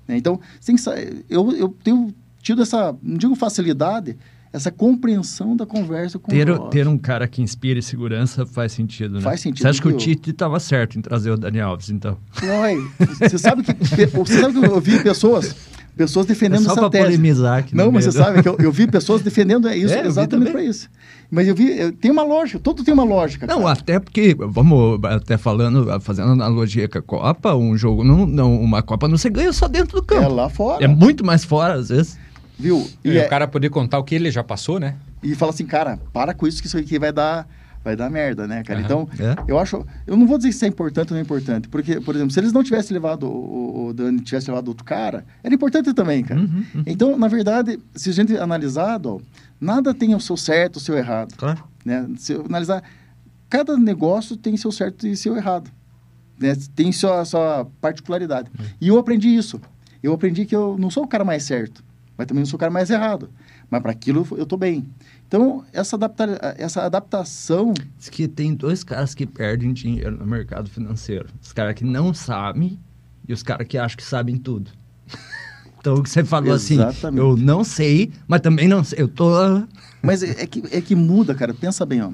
né? Então, tem que eu, eu tenho tido essa, não digo facilidade, essa compreensão da conversa com Ter, o jovem. ter um cara que inspire segurança faz sentido, né? Faz sentido, Você acha que o? Tite estava certo em trazer o Dani Alves, então? Uai, você sabe que [laughs] você sabe que eu vi pessoas pessoas defendendo é só essa para tese. polemizar aqui. Não, mas você sabe que eu, eu vi pessoas defendendo isso [laughs] É, eu vi exatamente para isso. Mas eu vi, eu- tem uma lógica, tudo tem uma lógica. Não, cara. até porque, vamos até falando, fazendo analogia com a Copa, um jogo, não, não, uma Copa não se ganha só dentro do é campo. lá fora, É, muito mais fora, às vezes. viu? E, E, é- o cara poder contar o que ele já passou, né? e fala assim, cara, para com isso que isso aqui vai dar, vai dar merda, né, cara? Aham. Então, É. eu acho, eu não vou dizer se é importante ou não é importante, porque, por exemplo, se eles não tivessem levado o, o, Dani, tivesse levado outro cara, era importante também, cara. Uhum, uhum. Então, na verdade, se a gente analisar, Dol, nada tem o seu certo, o seu errado. Claro. né? Se eu analisar, cada negócio tem seu certo e seu errado. Né? Tem sua, sua particularidade. E eu aprendi isso. Eu aprendi que eu não sou o cara mais certo, mas também não sou o cara mais errado. Mas para aquilo eu estou bem. Então, essa, adapta essa adaptação... Diz que tem dois caras que perdem dinheiro no mercado financeiro. Os caras que não sabem e os caras que acham que sabem tudo. [laughs] Então, o que você falou assim, Exatamente. eu não sei, mas também não sei. Eu tô... Mas é, é que, é que muda, cara. Pensa bem, ó.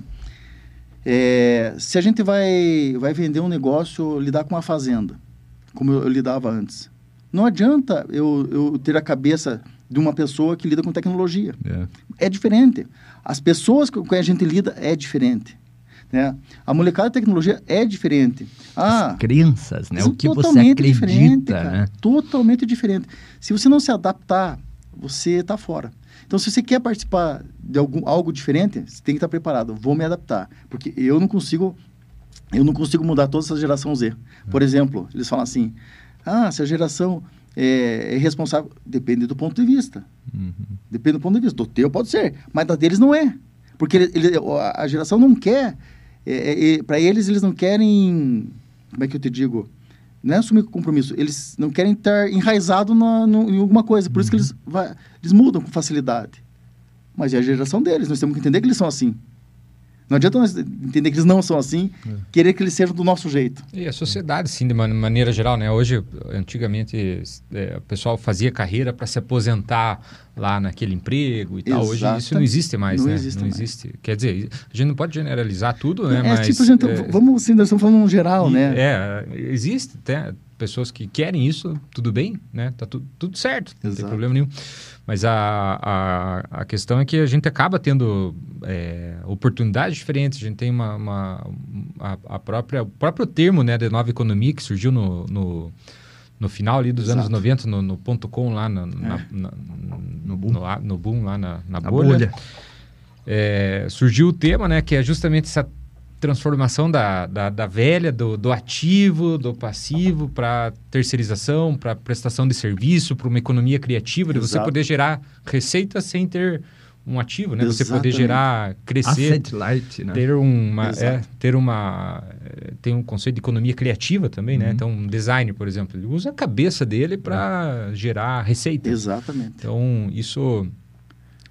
É, se a gente vai, vai vender um negócio, lidar com uma fazenda, como eu, eu lidava antes, não adianta eu, eu ter a cabeça de uma pessoa que lida com tecnologia. É. É diferente. As pessoas com quem a gente lida é diferente. Né? A molecada de tecnologia é diferente. Ah, As crenças, né? O que você acredita, né? Totalmente diferente. Se você não se adaptar, você está fora. Então, se você quer participar de algum, algo diferente, você tem que estar preparado. Vou me adaptar. Porque eu não consigo eu não consigo mudar toda essa geração Z. Por exemplo, eles falam assim, ah, se a geração é, é responsável... Depende do ponto de vista. Uhum. Depende do ponto de vista. Do teu pode ser, mas da deles não é. Porque ele, ele- a geração não quer... para eles, eles não querem... Como é que eu te digo? Não é assumir compromisso. Eles não querem estar enraizados na- no- em alguma coisa. Por isso que eles, vai- eles mudam com facilidade. Mas é a geração deles. Nós temos que entender que eles são assim. Não adianta nós entender que eles não são assim, querer que eles sejam do nosso jeito. E a sociedade, sim, de man- maneira geral, né? Hoje, antigamente, é, o pessoal fazia carreira para se aposentar lá naquele emprego e tal. Hoje Exata- isso não existe mais, não né? existe não mais. existe. Quer dizer, a gente não pode generalizar tudo, né? é Mas, tipo, gente, é, vamos assim, nós estamos falando no geral, e- né? É, existe até pessoas que querem isso, tudo bem, né? Tá tu, tudo certo, não tem Exato. problema nenhum. Mas a, a, a questão é que a gente acaba tendo é, oportunidades diferentes, a gente tem uma, uma a, a própria, o próprio termo né, de nova economia que surgiu no, no, no final ali dos Exato. anos 90, no, no ponto .com lá, na, na- É. na- No boom. no, no boom lá na, na bolha bolha. é, surgiu o tema, né, que é justamente essa transformação da, da, da velha, do, do ativo, do passivo para terceirização, para prestação de serviço, para uma economia criativa, de você poder gerar receita sem ter um ativo, né? Você poder Exatamente. gerar, crescer, Asset light, né? ter uma, é, ter uma, é, tem um conceito de economia criativa também, né? Uhum. Então, um design, por exemplo, ele usa a cabeça dele para gerar receita. Exatamente. Então, isso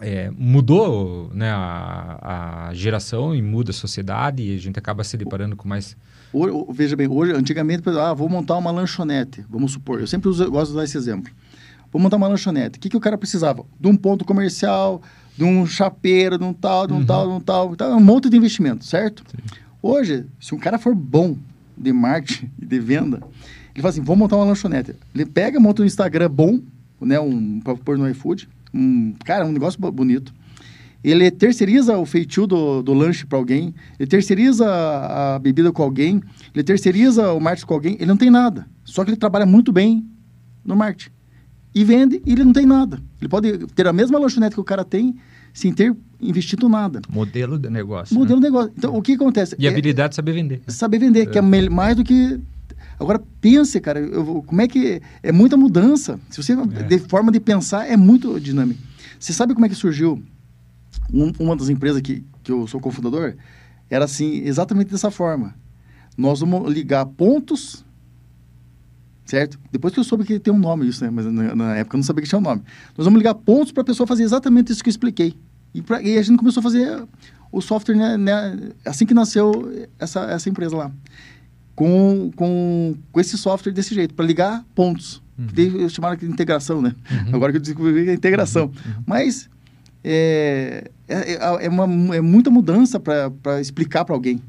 é, mudou né, a, a geração e muda a sociedade e a gente acaba se deparando com mais... Hoje, veja bem, hoje, antigamente, ah, vou montar uma lanchonete, vamos supor. Eu sempre uso, gosto de usar esse exemplo. Vou montar uma lanchonete. O que, que o cara precisava? De um ponto comercial, de um chapeiro, de um tal, de um Uhum. tal, de um tal, tal. Um monte de investimento, certo? Hoje, se um cara for bom de marketing [laughs] e de venda, Ele fala assim, vou montar uma lanchonete. Ele pega, monta um Instagram bom, né, um, para pôr no iFood, um, cara, um negócio bonito. Ele terceiriza o feitio do, do lanche para alguém, ele terceiriza a, a bebida com alguém, ele terceiriza o marketing com alguém, ele não tem nada. Só que ele trabalha muito bem no marketing. E vende e ele não tem nada. Ele pode ter a mesma lanchonete que o cara tem sem ter investido nada. Modelo de negócio. Modelo né? de negócio. Então, o que acontece? E a habilidade de saber vender. Saber vender, que é mel- mais do que. Agora, pense, cara, eu como é que. É muita mudança. Se você. De forma de pensar, é muito dinâmico. Você sabe como é que surgiu um- uma das empresas que, que eu sou cofundador? Era assim, exatamente dessa forma. Nós vamos ligar pontos, certo? Depois que eu soube que tem um nome isso, né? Mas na, na época eu não sabia que tinha um nome. Nós vamos ligar pontos para a pessoa fazer exatamente isso que eu expliquei. E, pra- e a gente começou a fazer o software, né, né, assim que nasceu essa, essa empresa lá. Com, com, com esse software desse jeito, para ligar pontos. Uhum. Chamaram de integração, né? Agora que eu descobri a integração. Mas é, é, é, é uma, é muita mudança para explicar para alguém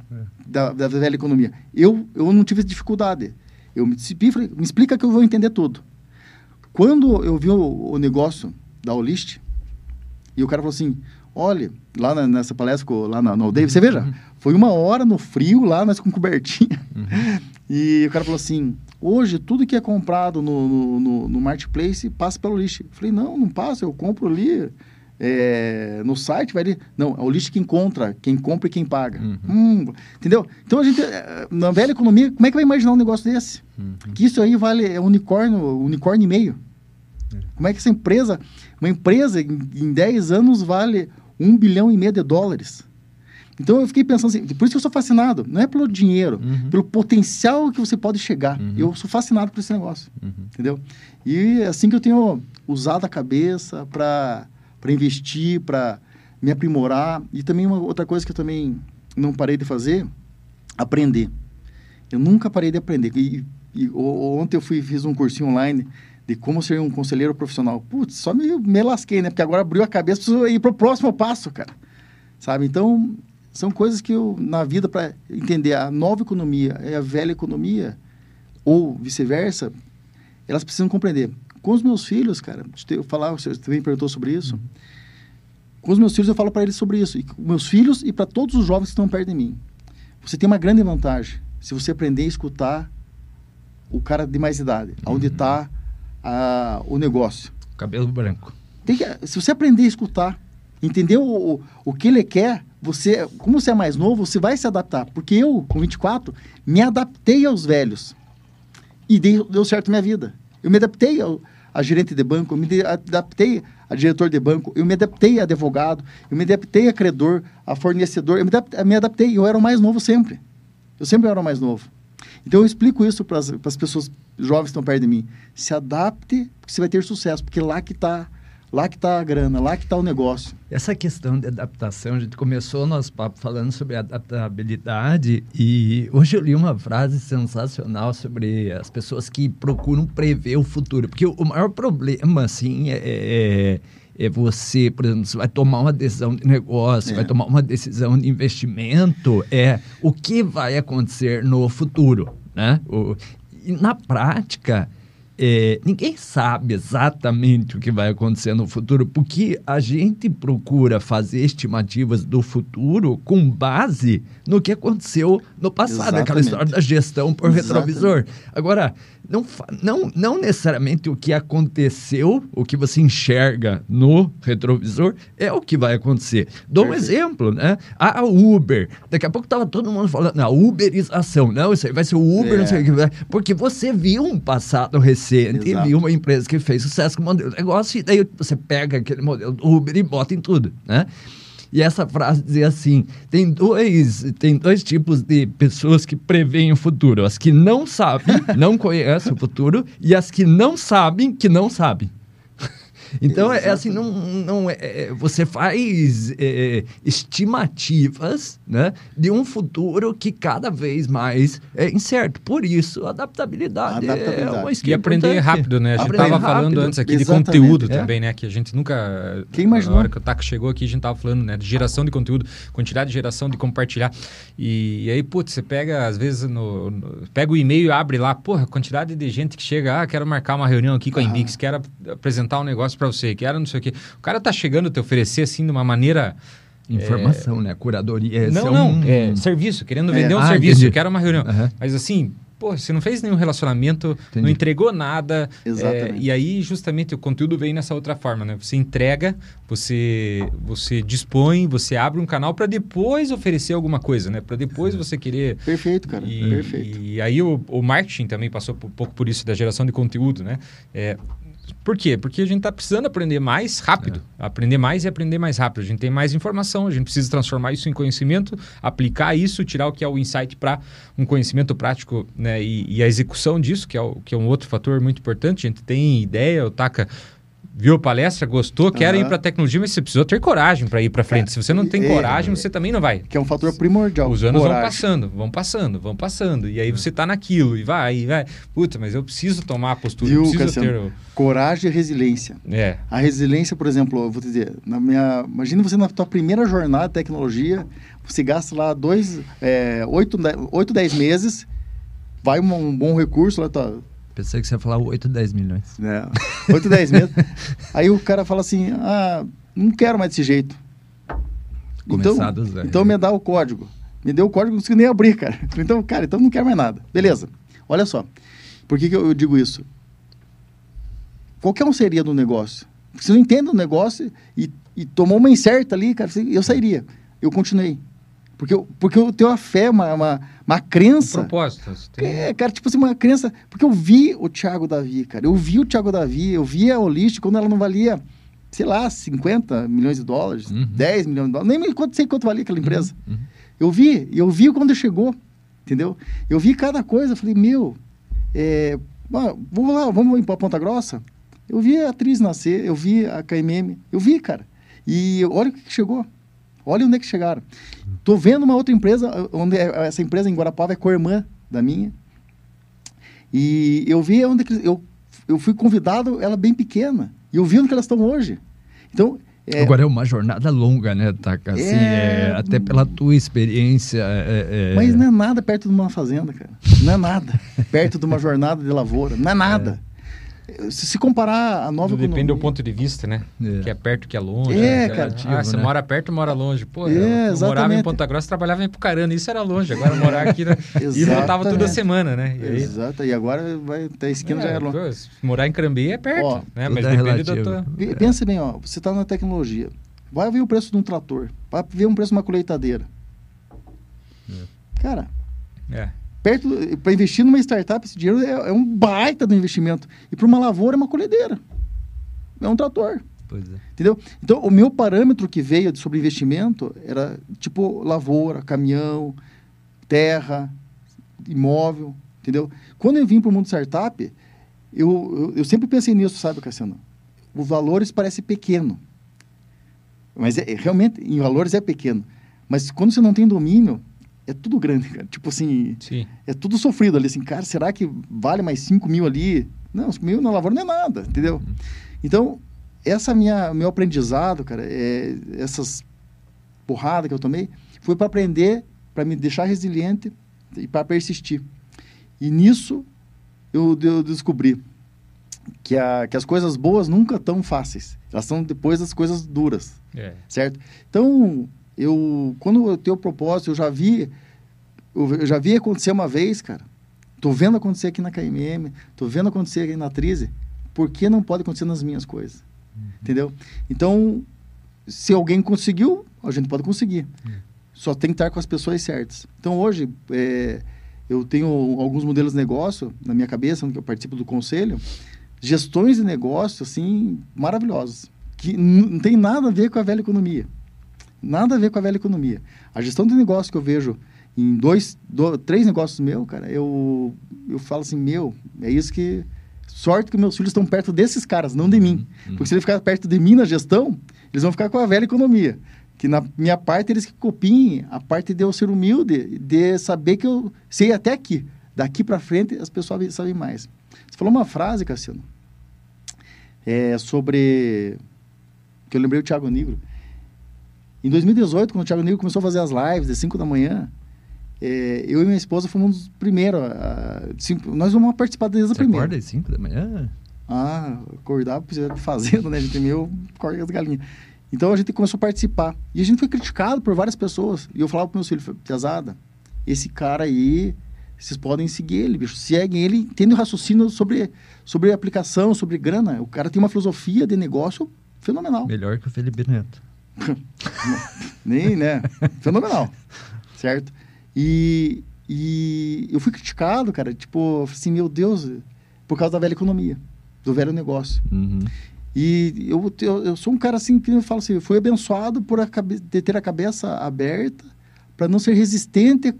da, da velha economia. Eu, eu não tive dificuldade. Eu me discipi, falei, me explica que eu vou entender tudo. Quando eu vi o, o negócio da Olist, e o cara falou assim, olha, lá na- nessa palestra, lá na, na aldeia, você veja, foi uma hora no frio lá, nós com cobertinha. E o cara falou assim, hoje tudo que é comprado no, no, no, no Marketplace passa pelo Olist. Eu falei, não, não passa, eu compro ali é, no site, vai ali. Não, é o Olist que encontra, quem compra e quem paga. Hum, entendeu? Então a gente, eh, na velha economia, como é que vai imaginar um negócio desse? Que isso aí vale, é unicórnio, unicórnio e meio. Como é que essa empresa, uma empresa em, em 10 anos vale um bilhão e meio de dólares? Então eu fiquei pensando assim, por isso que eu sou fascinado, não é pelo dinheiro, pelo potencial que você pode chegar. Eu sou fascinado por esse negócio, entendeu? E é assim que eu tenho usado a cabeça para para investir, para me aprimorar e também uma outra coisa que eu também não parei de fazer, aprender. Eu nunca parei de aprender. E, e ontem eu fui fiz um cursinho online de como ser um conselheiro profissional. Putz, só me, me lasquei, né? Porque agora abriu a cabeça, preciso ir para o próximo passo, cara. Sabe? Então, são coisas que eu, na vida, para entender a nova economia e a velha economia, ou vice-versa, elas precisam compreender. Com os meus filhos, cara, eu falar, você também perguntou sobre isso. Com os meus filhos, eu falo para eles sobre isso. E com meus filhos e para todos os jovens que estão perto de mim. Você tem uma grande vantagem se você aprender a escutar o cara de mais idade, onde está o negócio. Cabelo branco. Tem que, se você aprender a escutar, entender o, o, o que ele quer, você, como você é mais novo, você vai se adaptar. Porque eu, com 24, me adaptei aos velhos. E deu, deu certo a minha vida. Eu me adaptei ao, a gerente de banco, eu me adaptei a diretor de banco, eu me adaptei a advogado, eu me adaptei a credor, a fornecedor, eu me adaptei, me adaptei. Eu era o mais novo sempre. Eu sempre era o mais novo. Então eu explico isso para as pessoas jovens estão perto de mim. Se adapte, porque você vai ter sucesso, porque lá que está lá que tá a grana, lá que está o negócio. Essa questão de adaptação, a gente começou o nosso papo falando sobre adaptabilidade e hoje eu li uma frase sensacional sobre as pessoas que procuram prever o futuro. Porque o maior problema, assim, é, é, é você, por exemplo, você vai tomar uma decisão de negócio, É. vai tomar uma decisão de investimento, é o que vai acontecer no futuro, né? O, na prática, é, ninguém sabe exatamente o que vai acontecer no futuro, porque a gente procura fazer estimativas do futuro com base no que aconteceu no passado, aquela Exatamente. história da gestão por Exatamente. retrovisor. Agora, não, não, não necessariamente o que aconteceu, o que você enxerga no retrovisor, é o que vai acontecer. Dou um exemplo, né? A Uber. Daqui a pouco tava todo mundo falando, na uberização. Não, isso aí vai ser o Uber, É. não sei o que. vai- Porque você viu um passado recente, Exato. viu uma empresa que fez sucesso com o modelo de negócio, e daí você pega aquele modelo do Uber e bota em tudo, né? E essa frase dizia assim: tem dois, tem dois tipos de pessoas que preveem o futuro: as que não sabem, [laughs] não conhecem o futuro, e as que não sabem que não sabem. Então, é assim, não, não é, é, você faz é, estimativas né, de um futuro que cada vez mais é incerto. Por isso, a adaptabilidade, Adaptabilidade. é uma E aprender importante. rápido, né? A gente Aprender tava falando antes aqui Exatamente. de conteúdo É. também, né? Que a gente nunca. Quem imaginou? Na hora que o Taco chegou aqui, a gente tava falando, né? De geração de conteúdo, quantidade de geração de compartilhar. E, e aí, putz, você pega, às vezes, no, no- pega o e-mail e abre lá, porra, quantidade de gente que chega, ah, quero marcar uma reunião aqui com a Ah. Inbix, quero ap- apresentar um negócio pra você, quero não sei o quê. O cara tá chegando a te oferecer, assim, de uma maneira. Informação, né? Curadoria. não, é não, um- é serviço, querendo vender um Ah, serviço, entendi. eu quero uma reunião. Aham. Mas assim, pô, você não fez nenhum relacionamento, não Entendi. entregou nada. Exatamente. é, e aí, justamente, o conteúdo vem nessa outra forma, né? Você entrega, você, você dispõe, você abre um canal para depois oferecer alguma coisa, né? Para depois você querer. Perfeito, cara. E, Perfeito. e aí o, o marketing também passou um pouco por isso, da geração de conteúdo, né? É, por quê? Porque a gente está precisando aprender mais rápido. Aprender mais e aprender mais rápido. A gente tem mais informação, a gente precisa transformar isso em conhecimento, aplicar isso, tirar o que é o insight para um conhecimento prático né? e, e a execução disso, que é, o, que é um outro fator muito importante. A gente tem ideia, o Taca viu a palestra, gostou, quer ir Aham. para a tecnologia, mas você precisa ter coragem para ir para frente. Cara, Se você não tem é- coragem, você também não vai. Que é um fator primordial. Os anos vão coragem. passando, vão passando, vão passando. E aí você tá naquilo e vai, e vai. Puta, mas eu preciso tomar a postura, eu Viu, preciso Cassiano? ter. Coragem e resiliência. É, A resiliência, por exemplo, eu vou te dizer, na minha, imagina você na tua primeira jornada de tecnologia, você gasta lá dois, é, oito, oito, dez meses, vai um, um bom recurso lá, tá, Pensei que você ia falar 8, 10 milhões. né, oito, dez meses, [laughs] aí o cara fala assim, ah, não quero mais desse jeito. Então, então me dá o código. Me deu o código, não consegui nem abrir, cara. [laughs] Então, cara, então não quero mais nada. Beleza. Olha só. Por que, que eu, eu digo isso? Qualquer um seria do negócio. Você não entende o negócio e, e tomou uma incerta ali, cara, eu sairia. Eu continuei. Porque eu, porque eu tenho uma fé, uma, uma, uma um crença. Você tem- É, cara, tipo assim, uma crença. Porque eu vi o Thiago Davi, cara. Eu vi o Thiago Davi, eu vi a Olist quando ela não valia, sei lá, 50 milhões de dólares, Uhum. 10 milhões de dólares. Nem quanto, sei quanto valia aquela empresa. Uhum. Eu vi, eu vi quando chegou, entendeu? Eu vi cada coisa, falei, meu, é, vamos lá, vamos ir para Ponta Grossa. Eu vi a atriz nascer, eu vi a KMM, eu vi, cara. E olha o que chegou. Olha onde é que chegaram. Tô vendo uma outra empresa, onde é- essa empresa em Guarapava é co-irmã da minha. E eu vi onde eu, eu fui convidado, ela bem pequena. E eu vi onde que elas estão hoje. Então, é, Agora é uma jornada longa, né, Taka? Assim, É. é, até pela tua experiência. é- é- Mas não é nada perto de uma fazenda, cara. Não é nada. perto de uma jornada de lavoura. Não é nada. Se, se comparar a nova Tudo depende do economia- ponto de vista, né? É. Que é perto, que é longe. É, né? cara. Ah, você né? mora perto, mora longe. Pô, É, eu, eu morava em. Ponta Grossa, trabalhava em Pucarana. Isso era longe. Agora morar aqui... né? [laughs] e voltava toda semana, né? E aí, Exato. E agora vai até a esquina já é longe. pô, morar em Crambi é perto, Ó, né? Mas é depende da tua... Vê- Pensa bem, ó. Você está na tecnologia. Vai ver o preço de um trator. Vai ver um preço de uma colheitadeira. Cara, É. perto para investir numa startup, esse dinheiro é, é um baita do investimento. E para uma lavoura é uma colhedeira. É um trator. Pois é. Entendeu? Então, o meu parâmetro que veio de- sobre investimento era tipo lavoura, caminhão, terra, imóvel, entendeu? Quando eu vim para o mundo startup, eu, eu, eu sempre pensei nisso, sabe, Cassiano? Os valores parecem pequeno. Mas é, é- realmente, em valores é pequeno. Mas quando você não tem domínio, é tudo grande, cara. Tipo assim, Sim. é tudo sofrido ali, assim, cara, será que vale mais 5 mil ali? Não, 5 mil na lavoura não é nada, entendeu? Então, essa minha meu aprendizado, cara, é, essas porradas que eu tomei, foi para aprender, para me deixar resiliente e para persistir. E nisso eu, eu descobri que, a, que as coisas boas nunca estão fáceis. Elas são depois das coisas duras É. certo? Então, eu quando eu tenho propósito, eu já vi eu, já vi acontecer uma vez, cara. Tô vendo acontecer aqui na KMM, tô vendo acontecer aqui na Trize, por que não pode acontecer nas minhas coisas? Entendeu? Então, se alguém conseguiu, a gente pode conseguir. Só tem que estar com as pessoas certas. Então, hoje, é, eu tenho alguns modelos de negócio na minha cabeça, onde eu participo do conselho, gestões de negócio, assim, maravilhosas, que não tem nada a ver com a velha economia. Nada a ver com a velha economia. A gestão de negócio que eu vejo em dois, do- três negócios meus, cara, eu, eu falo assim, meu, é isso que Sorte que meus filhos estão perto desses caras, não de mim. Porque se ele ficar perto de mim na gestão, eles vão ficar com a velha economia. Que na minha parte, eles que copiem a parte de eu ser humilde, de saber que eu sei até aqui. Daqui para frente, as pessoas sabem mais. Você falou uma frase, Cassiano, é, sobre... Que eu lembrei o Thiago Negro. Em 2018, quando o Thiago Negro começou a fazer as lives de 5 da manhã, é, eu e minha esposa fomos um dos primeiros. a- cinco- nós vamos participar desde a primeira. acorda às 5 da manhã? Ah, acordar precisa de fazenda, né? A gente é meio corda das galinhas. Então a gente começou a participar. E a gente foi criticado por várias pessoas. E eu falava para meus filhos, Piazada, esse cara aí, vocês podem seguir ele, bicho. Seguem ele, tendo raciocínio sobre, sobre aplicação, sobre grana. O cara tem uma filosofia de negócio fenomenal. Melhor que o Felipe Neto. [laughs] Nem, né? Fenomenal. Certo? E, e eu fui criticado, cara. Tipo, assim, meu Deus, por causa da velha economia, do velho negócio. Uhum. E eu, eu, eu sou um cara assim que eu falo assim, fui abençoado por a ter a cabeça aberta para não ser resistente a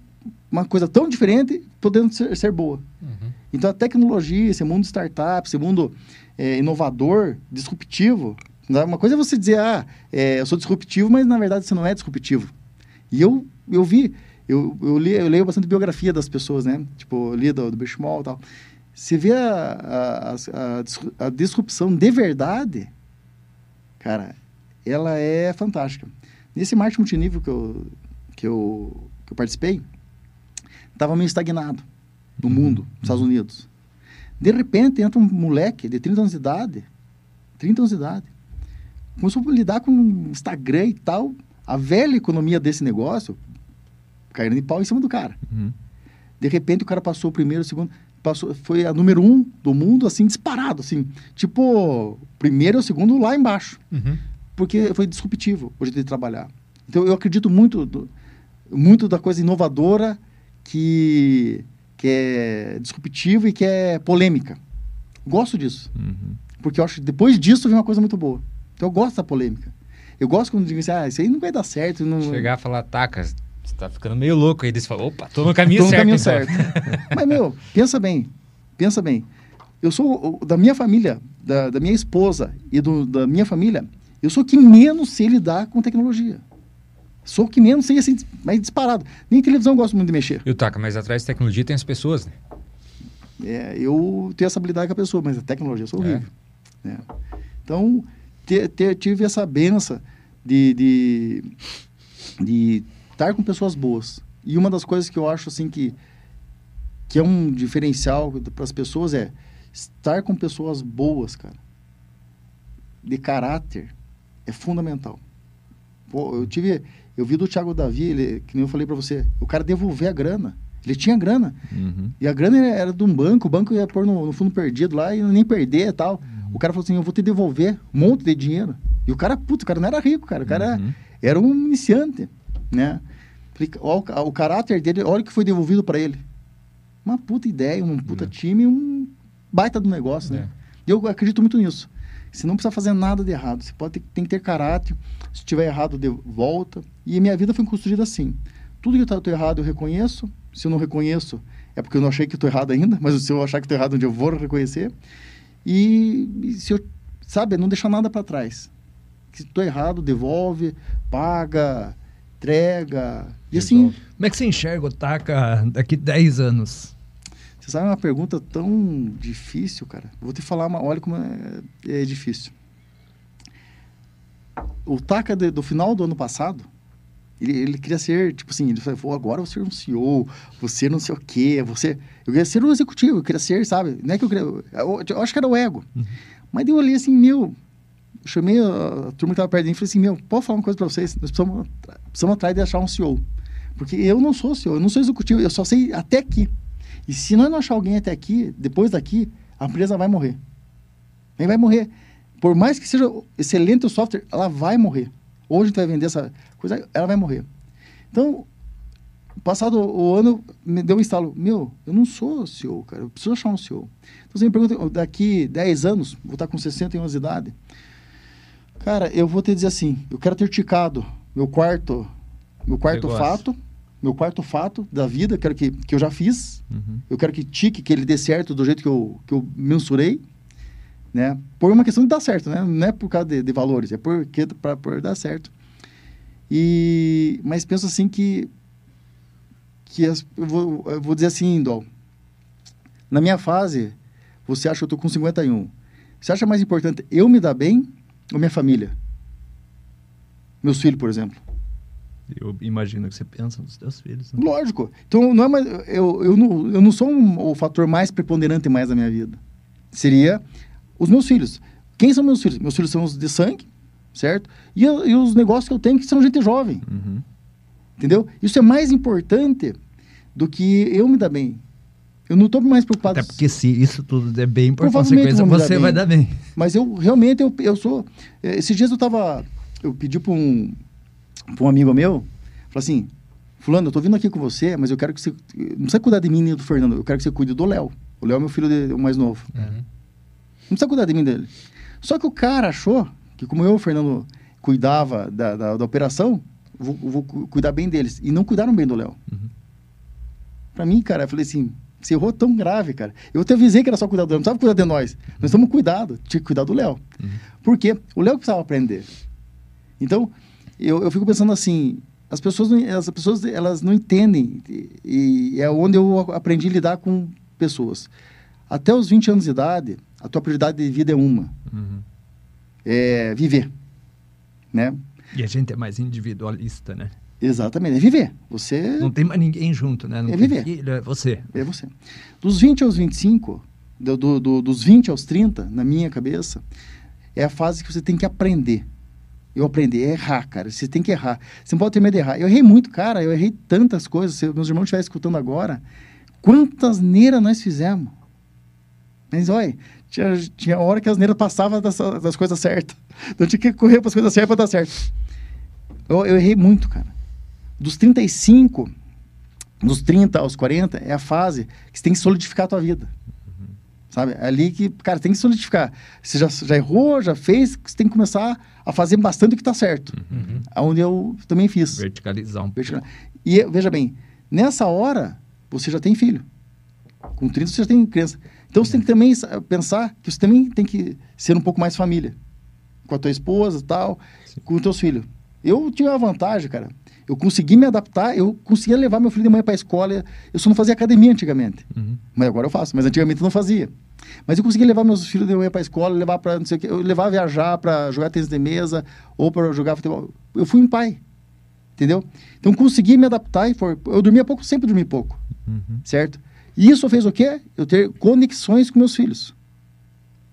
uma coisa tão diferente, podendo ser, ser boa. Uhum. Então a tecnologia, esse mundo startup, esse mundo é, inovador, disruptivo? Uma coisa é você dizer, ah, é, eu sou disruptivo, mas na verdade você não é disruptivo. E eu, eu vi, eu, eu, li, eu leio bastante biografia das pessoas, né? Tipo, eu li do, do e tal. Você vê a, a, a, a dis- a disrupção de verdade, cara, ela é fantástica. Nesse marketing multinível que eu, que eu, que eu participei, estava meio estagnado no mundo, nos Estados Unidos. De repente, entra um moleque de 30 anos de idade, 30 anos de idade, começou a lidar com Instagram e tal, a velha economia desse negócio, caindo de pau em cima do cara. Uhum. De repente, o cara passou o primeiro, o segundo, passou, foi a número um do mundo, assim, disparado, assim. Tipo, primeiro e o segundo lá embaixo Uhum. porque foi disruptivo o jeito de trabalhar. Então eu acredito muito do- muito da coisa inovadora que que é disruptiva e que é polêmica. Gosto disso, Uhum. porque eu acho que depois disso vem uma coisa muito boa. Então eu gosto da polêmica. Eu gosto quando dizem assim, ah, isso aí não vai dar certo, não Chegar a falar, taca, você tá ficando meio louco aí. Daí você fala, opa, tô no caminho Tô no certo. caminho então. certo. [laughs] Mas, meu, pensa bem. Pensa bem. Eu sou da minha família, da, da minha esposa e do, da minha família, eu sou o que menos sei lidar com tecnologia. Sou o que menos sei, assim, mais disparado. Nem televisão gosto muito de mexer. E o Taca, mas atrás da tecnologia tem as pessoas, né? É, eu tenho essa habilidade com a pessoa, mas a tecnologia eu sou É. horrível. né? Então, te- te- tive essa benção de, de, de estar com pessoas boas. E uma das coisas que eu acho assim que, que é um diferencial para as pessoas é estar com pessoas boas, cara. De caráter é fundamental. Pô, eu tive, eu vi do Thiago Davi, ele, que nem eu falei para você, o cara devolver a grana. Ele tinha grana. Uhum. E a grana era- era de um banco, o banco ia pôr no, no fundo perdido lá e nem perder e tal. O cara falou assim: eu vou te devolver um monte de dinheiro. E o cara, puto, o cara não era rico, cara. O cara Uhum. era um iniciante, né? O, ca- o caráter dele, olha o que foi devolvido para ele. Uma puta ideia, um puta time, um baita do negócio, né? E eu acredito muito nisso. Você não precisa fazer nada de errado. Você pode ter, tem que ter caráter. Se tiver errado, de volta. E a minha vida foi construída assim. Tudo que eu estou errado, eu reconheço. Se eu não reconheço, é porque eu não achei que estou errado ainda. [laughs] Mas se eu achar que estou errado, onde eu vou reconhecer. E, e se eu, sabe, não deixar nada para trás. Se estou errado, devolve, paga, entrega. E assim. Como é que você enxerga o Taca daqui 10 anos? Você sabe uma pergunta tão difícil, cara? Vou te falar, uma, olha como é, é difícil. O Taka de- do final do ano passado, ele, ele queria ser, tipo assim, ele falou, agora eu vou ser um CEO, você não sei o quê, você... Eu queria ser um executivo, eu queria ser, sabe? Não é que eu queria... Eu, eu acho que era o ego. Mas daí eu olhei assim, meu... eu Chamei a, a turma que estava perto de mim e falei assim, meu, posso falar uma coisa para vocês? Nós precisamos, precisamos atrás de achar um CEO. Porque eu não sou CEO, eu não sou executivo, eu só sei até aqui. E se nós não achar alguém até aqui, depois daqui, a empresa vai morrer. Nem vai morrer. Por mais que seja excelente o software, ela vai morrer. Hoje gente vai vender essa coisa, ela vai morrer. Então, passado o ano, me deu um instalo. Meu, eu não sou CEO, cara. Eu preciso achar um CEO. Então, você me pergunta, daqui 10 anos, vou estar com 60 anos de idade. Cara, eu vou te dizer assim, eu quero ter ticado meu quarto, meu quarto Negócio. fato meu quarto fato da vida, quero que, que eu já fiz, Uhum. eu quero que tique, que ele dê certo do jeito que eu, que eu mensurei, né? Por uma questão de dar certo, né? Não é por causa de, de valores, é porque para por dar certo. E mas penso assim que que as, eu, vou, eu vou dizer assim, Dol. Na minha fase, você acha que eu tô com 51. Você acha mais importante eu me dar bem ou minha família? Meus filhos, por exemplo. Eu imagino que você pensa nos seus filhos. Né? Lógico. Então, não é mais, eu, eu, não, eu não sou um- o fator mais preponderante mais da minha vida. Seria os meus filhos. Quem são meus filhos? Meus filhos são os de sangue, certo? E, eu- e os negócios que eu tenho que são gente jovem, Uhum. entendeu? Isso é mais importante do que eu me dar bem. Eu não estou mais preocupado. Até porque se isso tudo der bem, por consequência, dar você bem. vai dar bem. Mas eu realmente eu, eu sou. eh, Esses dias eu tava. Eu pedi para um, pra um amigo meu, falei assim: Fulano, eu tô vindo aqui com você, mas eu quero que você. Não precisa cuidar de mim nem do Fernando, eu quero que você cuide do Léo. O Léo é meu filho de- o mais novo. Uhum. Não precisa cuidar de mim dele. Só que o cara achou que, como eu o Fernando cuidava da, da, da operação, vou, vou cu- cuidar bem deles. E não cuidaram bem do Léo. Uhum. Pra mim, cara, eu falei assim: você errou tão grave, cara. Eu te avisei que era só cuidar do Léo, não precisava cuidar de nós. Nós estamos cuidado, tinha que cuidar do Léo. Uhum. Por quê? O Léo precisava aprender. Então, eu, eu fico pensando assim, as pessoas, não- as pessoas elas não entendem e, e é onde eu aprendi a lidar com pessoas. Até os 20 anos de idade, a tua prioridade de vida é uma, Uhum. é viver, né? E a gente é mais individualista, né? Exatamente, é viver. Você Não tem mais ninguém junto, né? Não É viver. filho, é você. é você. Dos 20 aos 25, do, do, do- dos 20 aos 30, na minha cabeça, é a fase que você tem que aprender. Eu aprendi, é errar, cara. Você tem que errar. Você não pode ter medo de errar. Eu errei muito, cara. Eu errei tantas coisas. Se meus irmãos estiverem escutando agora, quantas neiras nós fizemos. Mas olha, tinha, tinha hora que as neiras passavam das, das coisas certas. Então tinha que correr para as coisas certas para dar certo. Eu, eu errei muito, cara. Dos 35, dos 30 aos 40, é a fase que você tem que solidificar a tua vida. Sabe? É ali que, cara, tem que solidificar. Você já, já errou, já fez, você tem que começar a fazer bastante o que está certo. Uhum. Onde eu também fiz. Verticalizar um. Vertical. E veja bem, nessa hora, você já tem filho. Com 30 você já tem criança. Então você tem que também sa- pensar que você também tem que ser um pouco mais família. Com a tua esposa e tal, Sim. com os teus filhos. Eu tinha uma vantagem, cara. Eu consegui me adaptar, eu conseguia levar meu filho de manhã para a escola. Eu só não fazia academia antigamente. Uhum. Mas agora eu faço, mas antigamente eu não fazia. Mas eu conseguia levar meus filhos de manhã para a escola, levar para não sei o quê, eu levar viajar para jogar tênis de mesa ou para jogar futebol. Eu fui um pai. Entendeu? Então consegui me adaptar e for, eu dormia pouco, sempre dormi pouco, Uhum. certo? E isso fez o quê? Eu ter conexões com meus filhos,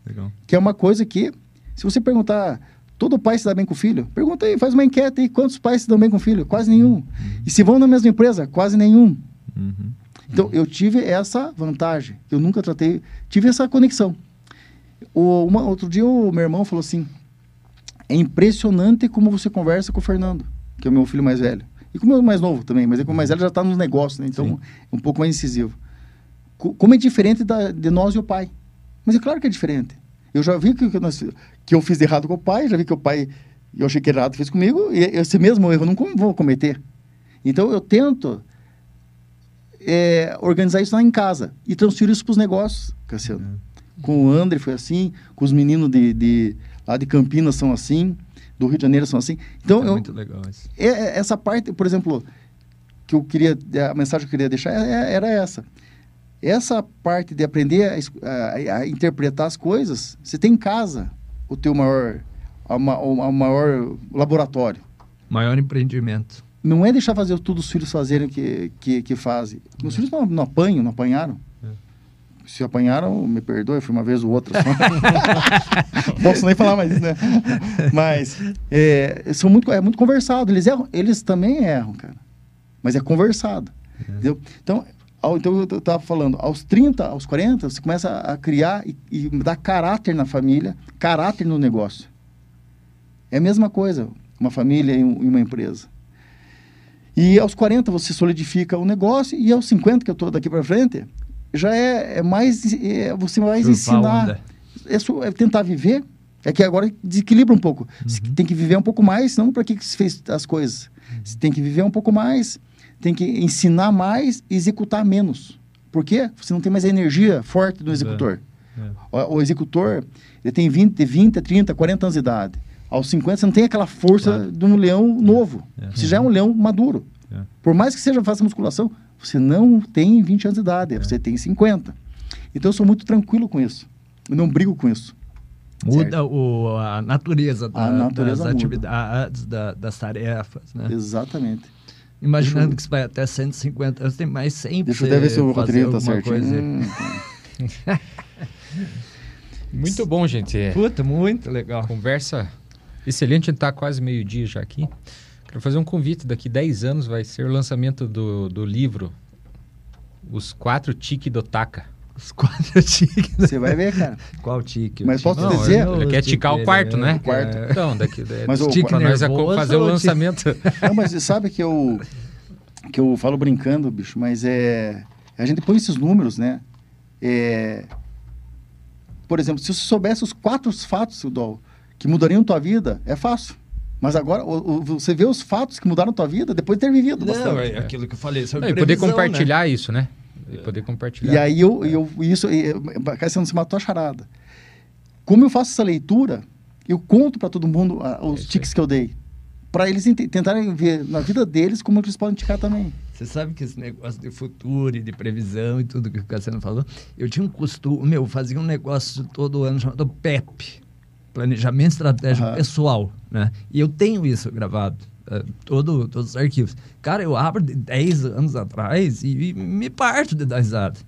Legal. que é uma coisa que se você perguntar todo pai se dá bem com o filho, pergunta aí, faz uma enquete aí, quantos pais se dão bem com o filho? Quase nenhum. E se vão na mesma empresa? Quase nenhum. Uhum. Então, eu tive essa vantagem. Eu nunca tratei. Tive essa conexão. O, uma- outro dia, o meu irmão falou assim: é impressionante como você conversa com o Fernando, que é o meu filho mais velho. E com o meu mais novo também, mas é que o mais velho já está nos negócios, né? Então Sim. é um pouco mais incisivo. Co- Como é diferente da, de nós e o pai. Mas é claro que é diferente. Eu já vi que, que, nós, que eu fiz de errado com o pai, já vi que o pai, eu achei que errado fez comigo, e esse mesmo erro eu não vou cometer. Então eu tento é, organizar isso lá em casa e transferir isso para os negócios, Cassiano. Uhum. Com o André foi assim, com os meninos de, de- lá de Campinas são assim, do Rio de Janeiro são assim. Então, é eu, muito legal isso. é- é- essa parte, por exemplo, que eu queria, a mensagem que eu queria deixar é- é- era essa. Essa parte de aprender a, a- a interpretar as coisas, você tem em casa o teu maior, a, o maior laboratório. Maior empreendimento. Não é deixar fazer tudo os filhos fazerem o que, que, que fazem. Meus filhos não, não apanham, não apanharam. É. Se apanharam, me perdoe, foi uma vez ou outra só. [laughs] Posso nem falar mais isso, né? Mas é, são muito, é muito conversado. Eles, erram, eles também erram, cara. Mas é conversado. Entendeu? Então, então, eu estava falando, aos 30, aos 40, você começa a criar e, e dar caráter na família, caráter no negócio. É a mesma coisa, uma família e, um- e uma empresa. E aos 40 você solidifica o negócio, e aos 50, que eu estou daqui para frente, já é, é mais. é, você vai ensinar. É, é tentar viver. É que agora desequilibra um pouco. Você Uhum. tem que viver um pouco mais, senão para que, que se fez as coisas? Você tem que viver um pouco mais, tem que ensinar mais e executar menos. Por quê? Você não tem mais a energia forte do executor. É. O, o executor, ele tem 20, 20, 30, 40 anos de idade. Aos 50, você não tem aquela força Claro. de um leão novo. É. Você já é um leão maduro. É. Por mais que seja faça musculação, você não tem 20 anos de idade, É. você tem 50. Então eu sou muito tranquilo com isso. Eu não brigo com isso. Muda o, a natureza, da- A natureza das muda. atividades, da- das tarefas, né? Exatamente. Imaginando eu- que você vai até 150 anos, tem mais 100 pra Deixa eu até ver se o roteirinho tá alguma certinho. coisa. Hum, [laughs] Muito bom, gente. É, Puta, muito legal. Conversa excelente, a gente tá quase meio-dia já aqui. Quero fazer um convite, daqui 10 anos vai ser o lançamento do, do livro Os Quatro Tique do Taka. Os quatro [laughs] tiques. Você vai ver, cara. Qual tique? Mas posso tique- dizer- Não, Ele quer tique ticar o quarto, né? O quarto. É. Então, daqui é, Mas o- tique pra nós é fazer o tique- lançamento. [laughs] Não, mas você sabe que eu que eu falo brincando, bicho, mas é a gente põe esses números, né? É, por exemplo, se você soubesse os quatro fatos, Dol, que mudariam tua vida, é fácil. Mas agora o- o- você vê os fatos que mudaram tua vida depois de ter vivido Não, bastante. é aquilo que eu falei Não, sobre e poder né? compartilhar isso, né? E poder compartilhar. E aí eu, eu isso, e- cara, você matou a charada. Como eu faço essa leitura, eu conto para todo mundo ah, os É tiques que eu dei, para eles tentarem ver na vida deles como eles podem ticar também. Você sabe que esse negócio de futuro e de previsão e tudo que o Cassiano falou, eu tinha um costume, meu, eu fazia um negócio todo ano chamado PEP, Planejamento Estratégico Aham. Pessoal, né? E eu tenho isso gravado, todo, todos os arquivos. Cara, eu abro de 10 anos atrás e, e me parto de dar risada.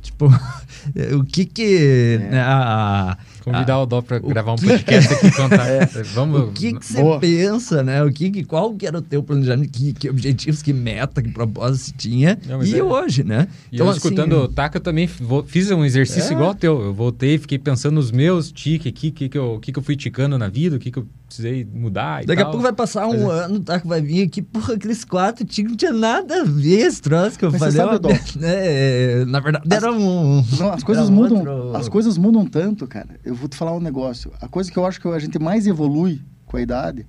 Tipo, [laughs] o que que... É. né, a- Convidar a- o Dó para o gravar um que- podcast aqui e contar. [laughs] Vamos. o que que você pensa, né? O que, que- qual que era o teu planejamento, que, que objetivos, que meta, que propósito você tinha Não, mas e é- hoje, né? E eu escutando o Taka, eu também fiz um exercício É. igual ao teu. Eu voltei, fiquei pensando nos meus tiques aqui, o que, que, eu, que, que eu fui ticando na vida, o que, que eu precisei mudar e Daqui a tal. pouco vai passar Mas um é- ano, tá? Que vai vir aqui, porra, aqueles quatro tigres não tinha nada a ver esse troço que eu Mas você falei. sabe, é uma- Dom? é, na verdade, era um. Não, as coisas era mudam, outro- as coisas mudam tanto, cara. Eu vou te falar um negócio. A coisa que eu acho que a gente mais evolui com a idade,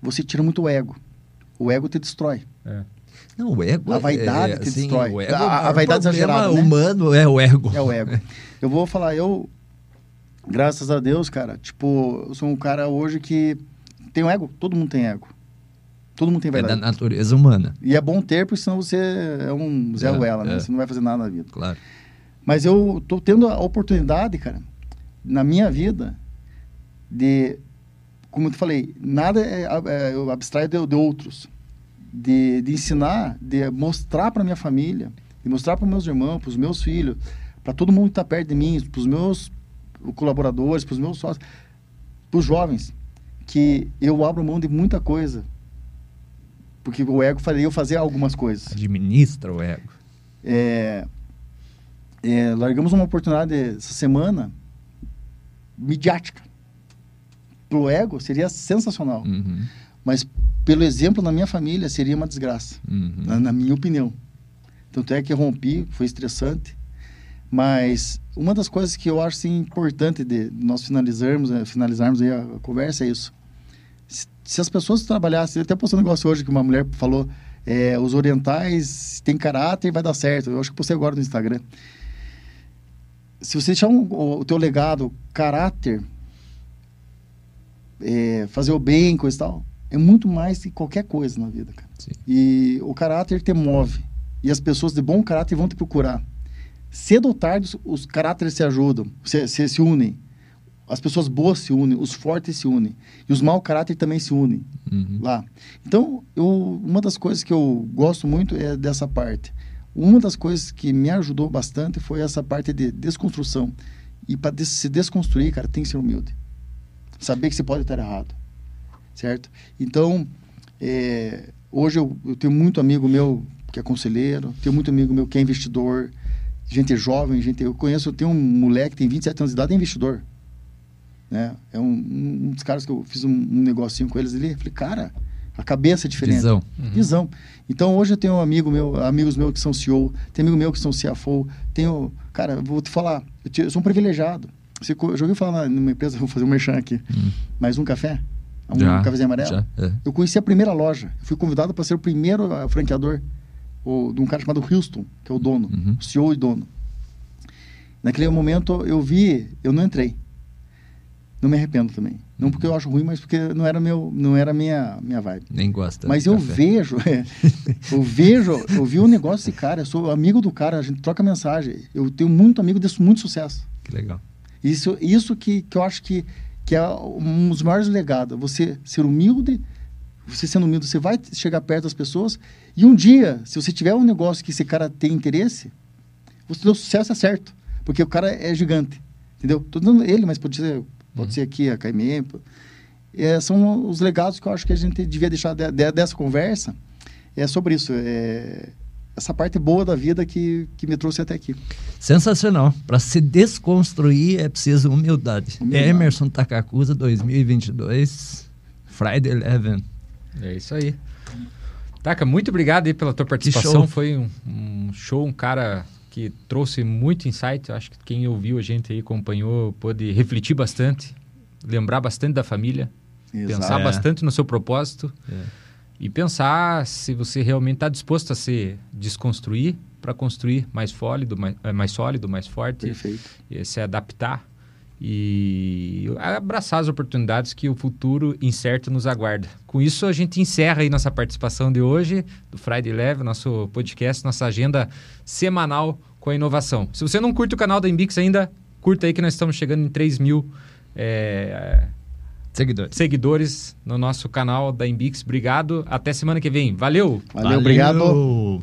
você tira muito o ego. O ego te destrói. É. Não, o ego. A vaidade é, te assim, destrói. O ego, A- é o a maior vaidade exagerada, né? humano é o ego. É o ego. eu vou falar, eu, graças a Deus, cara, tipo, eu sou um cara hoje que tem um ego. Todo mundo tem ego. Todo mundo tem É da vaidade. natureza humana, E é bom ter, porque senão você é um Zé É, Ruela, né? é. Você não vai fazer nada na vida. claro. Mas eu tô tendo a oportunidade, cara, na minha vida, de, como eu falei, nada é, é, eu abstraio de, de outros. De, de ensinar, de mostrar para minha família, de mostrar para meus irmãos, para os meus filhos, para todo mundo que está perto de mim, para os meus colaboradores, para os meus sócios, para os jovens, que eu abro mão de muita coisa. Porque o ego faria eu fazer algumas coisas. Administra o ego. É, é, largamos uma oportunidade essa semana midiática. Pro ego seria sensacional, Uhum, mas pelo exemplo na minha família seria uma desgraça, uhum. na, na minha opinião. Tanto é que eu rompi, foi estressante. Mas uma das coisas que eu acho assim, importante de nós finalizarmos, eh, finalizarmos a, a conversa é isso. Se, se as pessoas trabalhassem, eu até postei um negócio hoje que uma mulher falou, é, os orientais têm caráter e vai dar certo. Eu acho que postei agora no Instagram. Se você deixar um, o, teu legado, caráter, é, fazer o bem, coisa e tal, é muito mais que qualquer coisa na vida, cara. Sim. E o caráter te move. E as pessoas de bom caráter vão te procurar. Cedo ou tarde, os, os caráteres se ajudam, se, se, se unem. As pessoas boas se unem, os fortes se unem. E os mau caráter também se unem Uhum. lá. Então, eu, uma das coisas que eu gosto muito é dessa parte. Uma das coisas que me ajudou bastante foi essa parte de desconstrução. E para des se desconstruir, cara, tem que ser humilde. Saber que você pode estar errado. Certo? Então, é, hoje eu, eu tenho muito amigo meu que é conselheiro, tenho muito amigo meu que é investidor, gente jovem, gente. Eu conheço, eu tenho um moleque que tem 27 anos de idade, é investidor. Né? É um, um dos caras que eu fiz um, um negocinho com eles ali. Falei, cara, a cabeça é diferente. Visão. Visão. Então hoje eu tenho um amigo meu, amigos meus que são CEO, tem amigo meu que são CFO, tenho, cara, eu vou te falar, eu, te- eu sou um privilegiado. Você, já ouviu falar na- numa empresa, [laughs] vou fazer um merchan aqui, Hum. mais um café? Um Já, cafezinho amarelo? Já, é. Eu conheci a primeira loja, eu fui convidado para ser o primeiro ah, franqueador o, de um cara chamado Houston, que é o dono, Uhum. o CEO e dono. Naquele momento eu vi, eu não entrei. Não me arrependo também. Não porque eu acho ruim, mas porque não era meu, não era minha minha vibe. Nem gosta. Mas eu café. vejo, é, eu vejo, eu vi o negócio desse cara, eu sou amigo do cara, a gente troca mensagem. Eu tenho muito amigo desse muito sucesso. Que legal. Isso, isso que, que eu acho que, que é um dos maiores legados. Você ser humilde, você sendo humilde, você vai chegar perto das pessoas. E um dia, se você tiver um negócio que esse cara tem interesse, o seu sucesso é certo. Porque o cara é gigante. Entendeu? Tô dando ele, mas pode ser, pode ser aqui a KMM. É, são os legados que eu acho que a gente devia deixar de- de- dessa conversa. É sobre isso. É, essa parte boa da vida que, que me trouxe até aqui. Sensacional. Para se desconstruir é preciso humildade. Humildade. Emerson Takakusa 2022, Friday Eleven. É isso aí. Taca, muito obrigado aí pela tua show. participação. Foi um, um show, um cara que trouxe muito insight. Eu acho que quem ouviu a gente aí, acompanhou, pôde refletir bastante, lembrar bastante da família, pensar É. bastante no seu propósito É. e pensar se você realmente está disposto a se desconstruir para construir mais sólido, mais, eh, mais sólido, mais forte, Perfeito. e se adaptar e abraçar as oportunidades que o futuro incerto nos aguarda. Com isso, a gente encerra aí nossa participação de hoje do Friday Leve, nosso podcast, nossa agenda semanal com a inovação. Se você não curte o canal da Embix ainda, curta aí que nós estamos chegando em 3 mil eh, Seguidores. seguidores no nosso canal da Embix. Obrigado. Até semana que vem. Valeu! Valeu, obrigado. Valeu.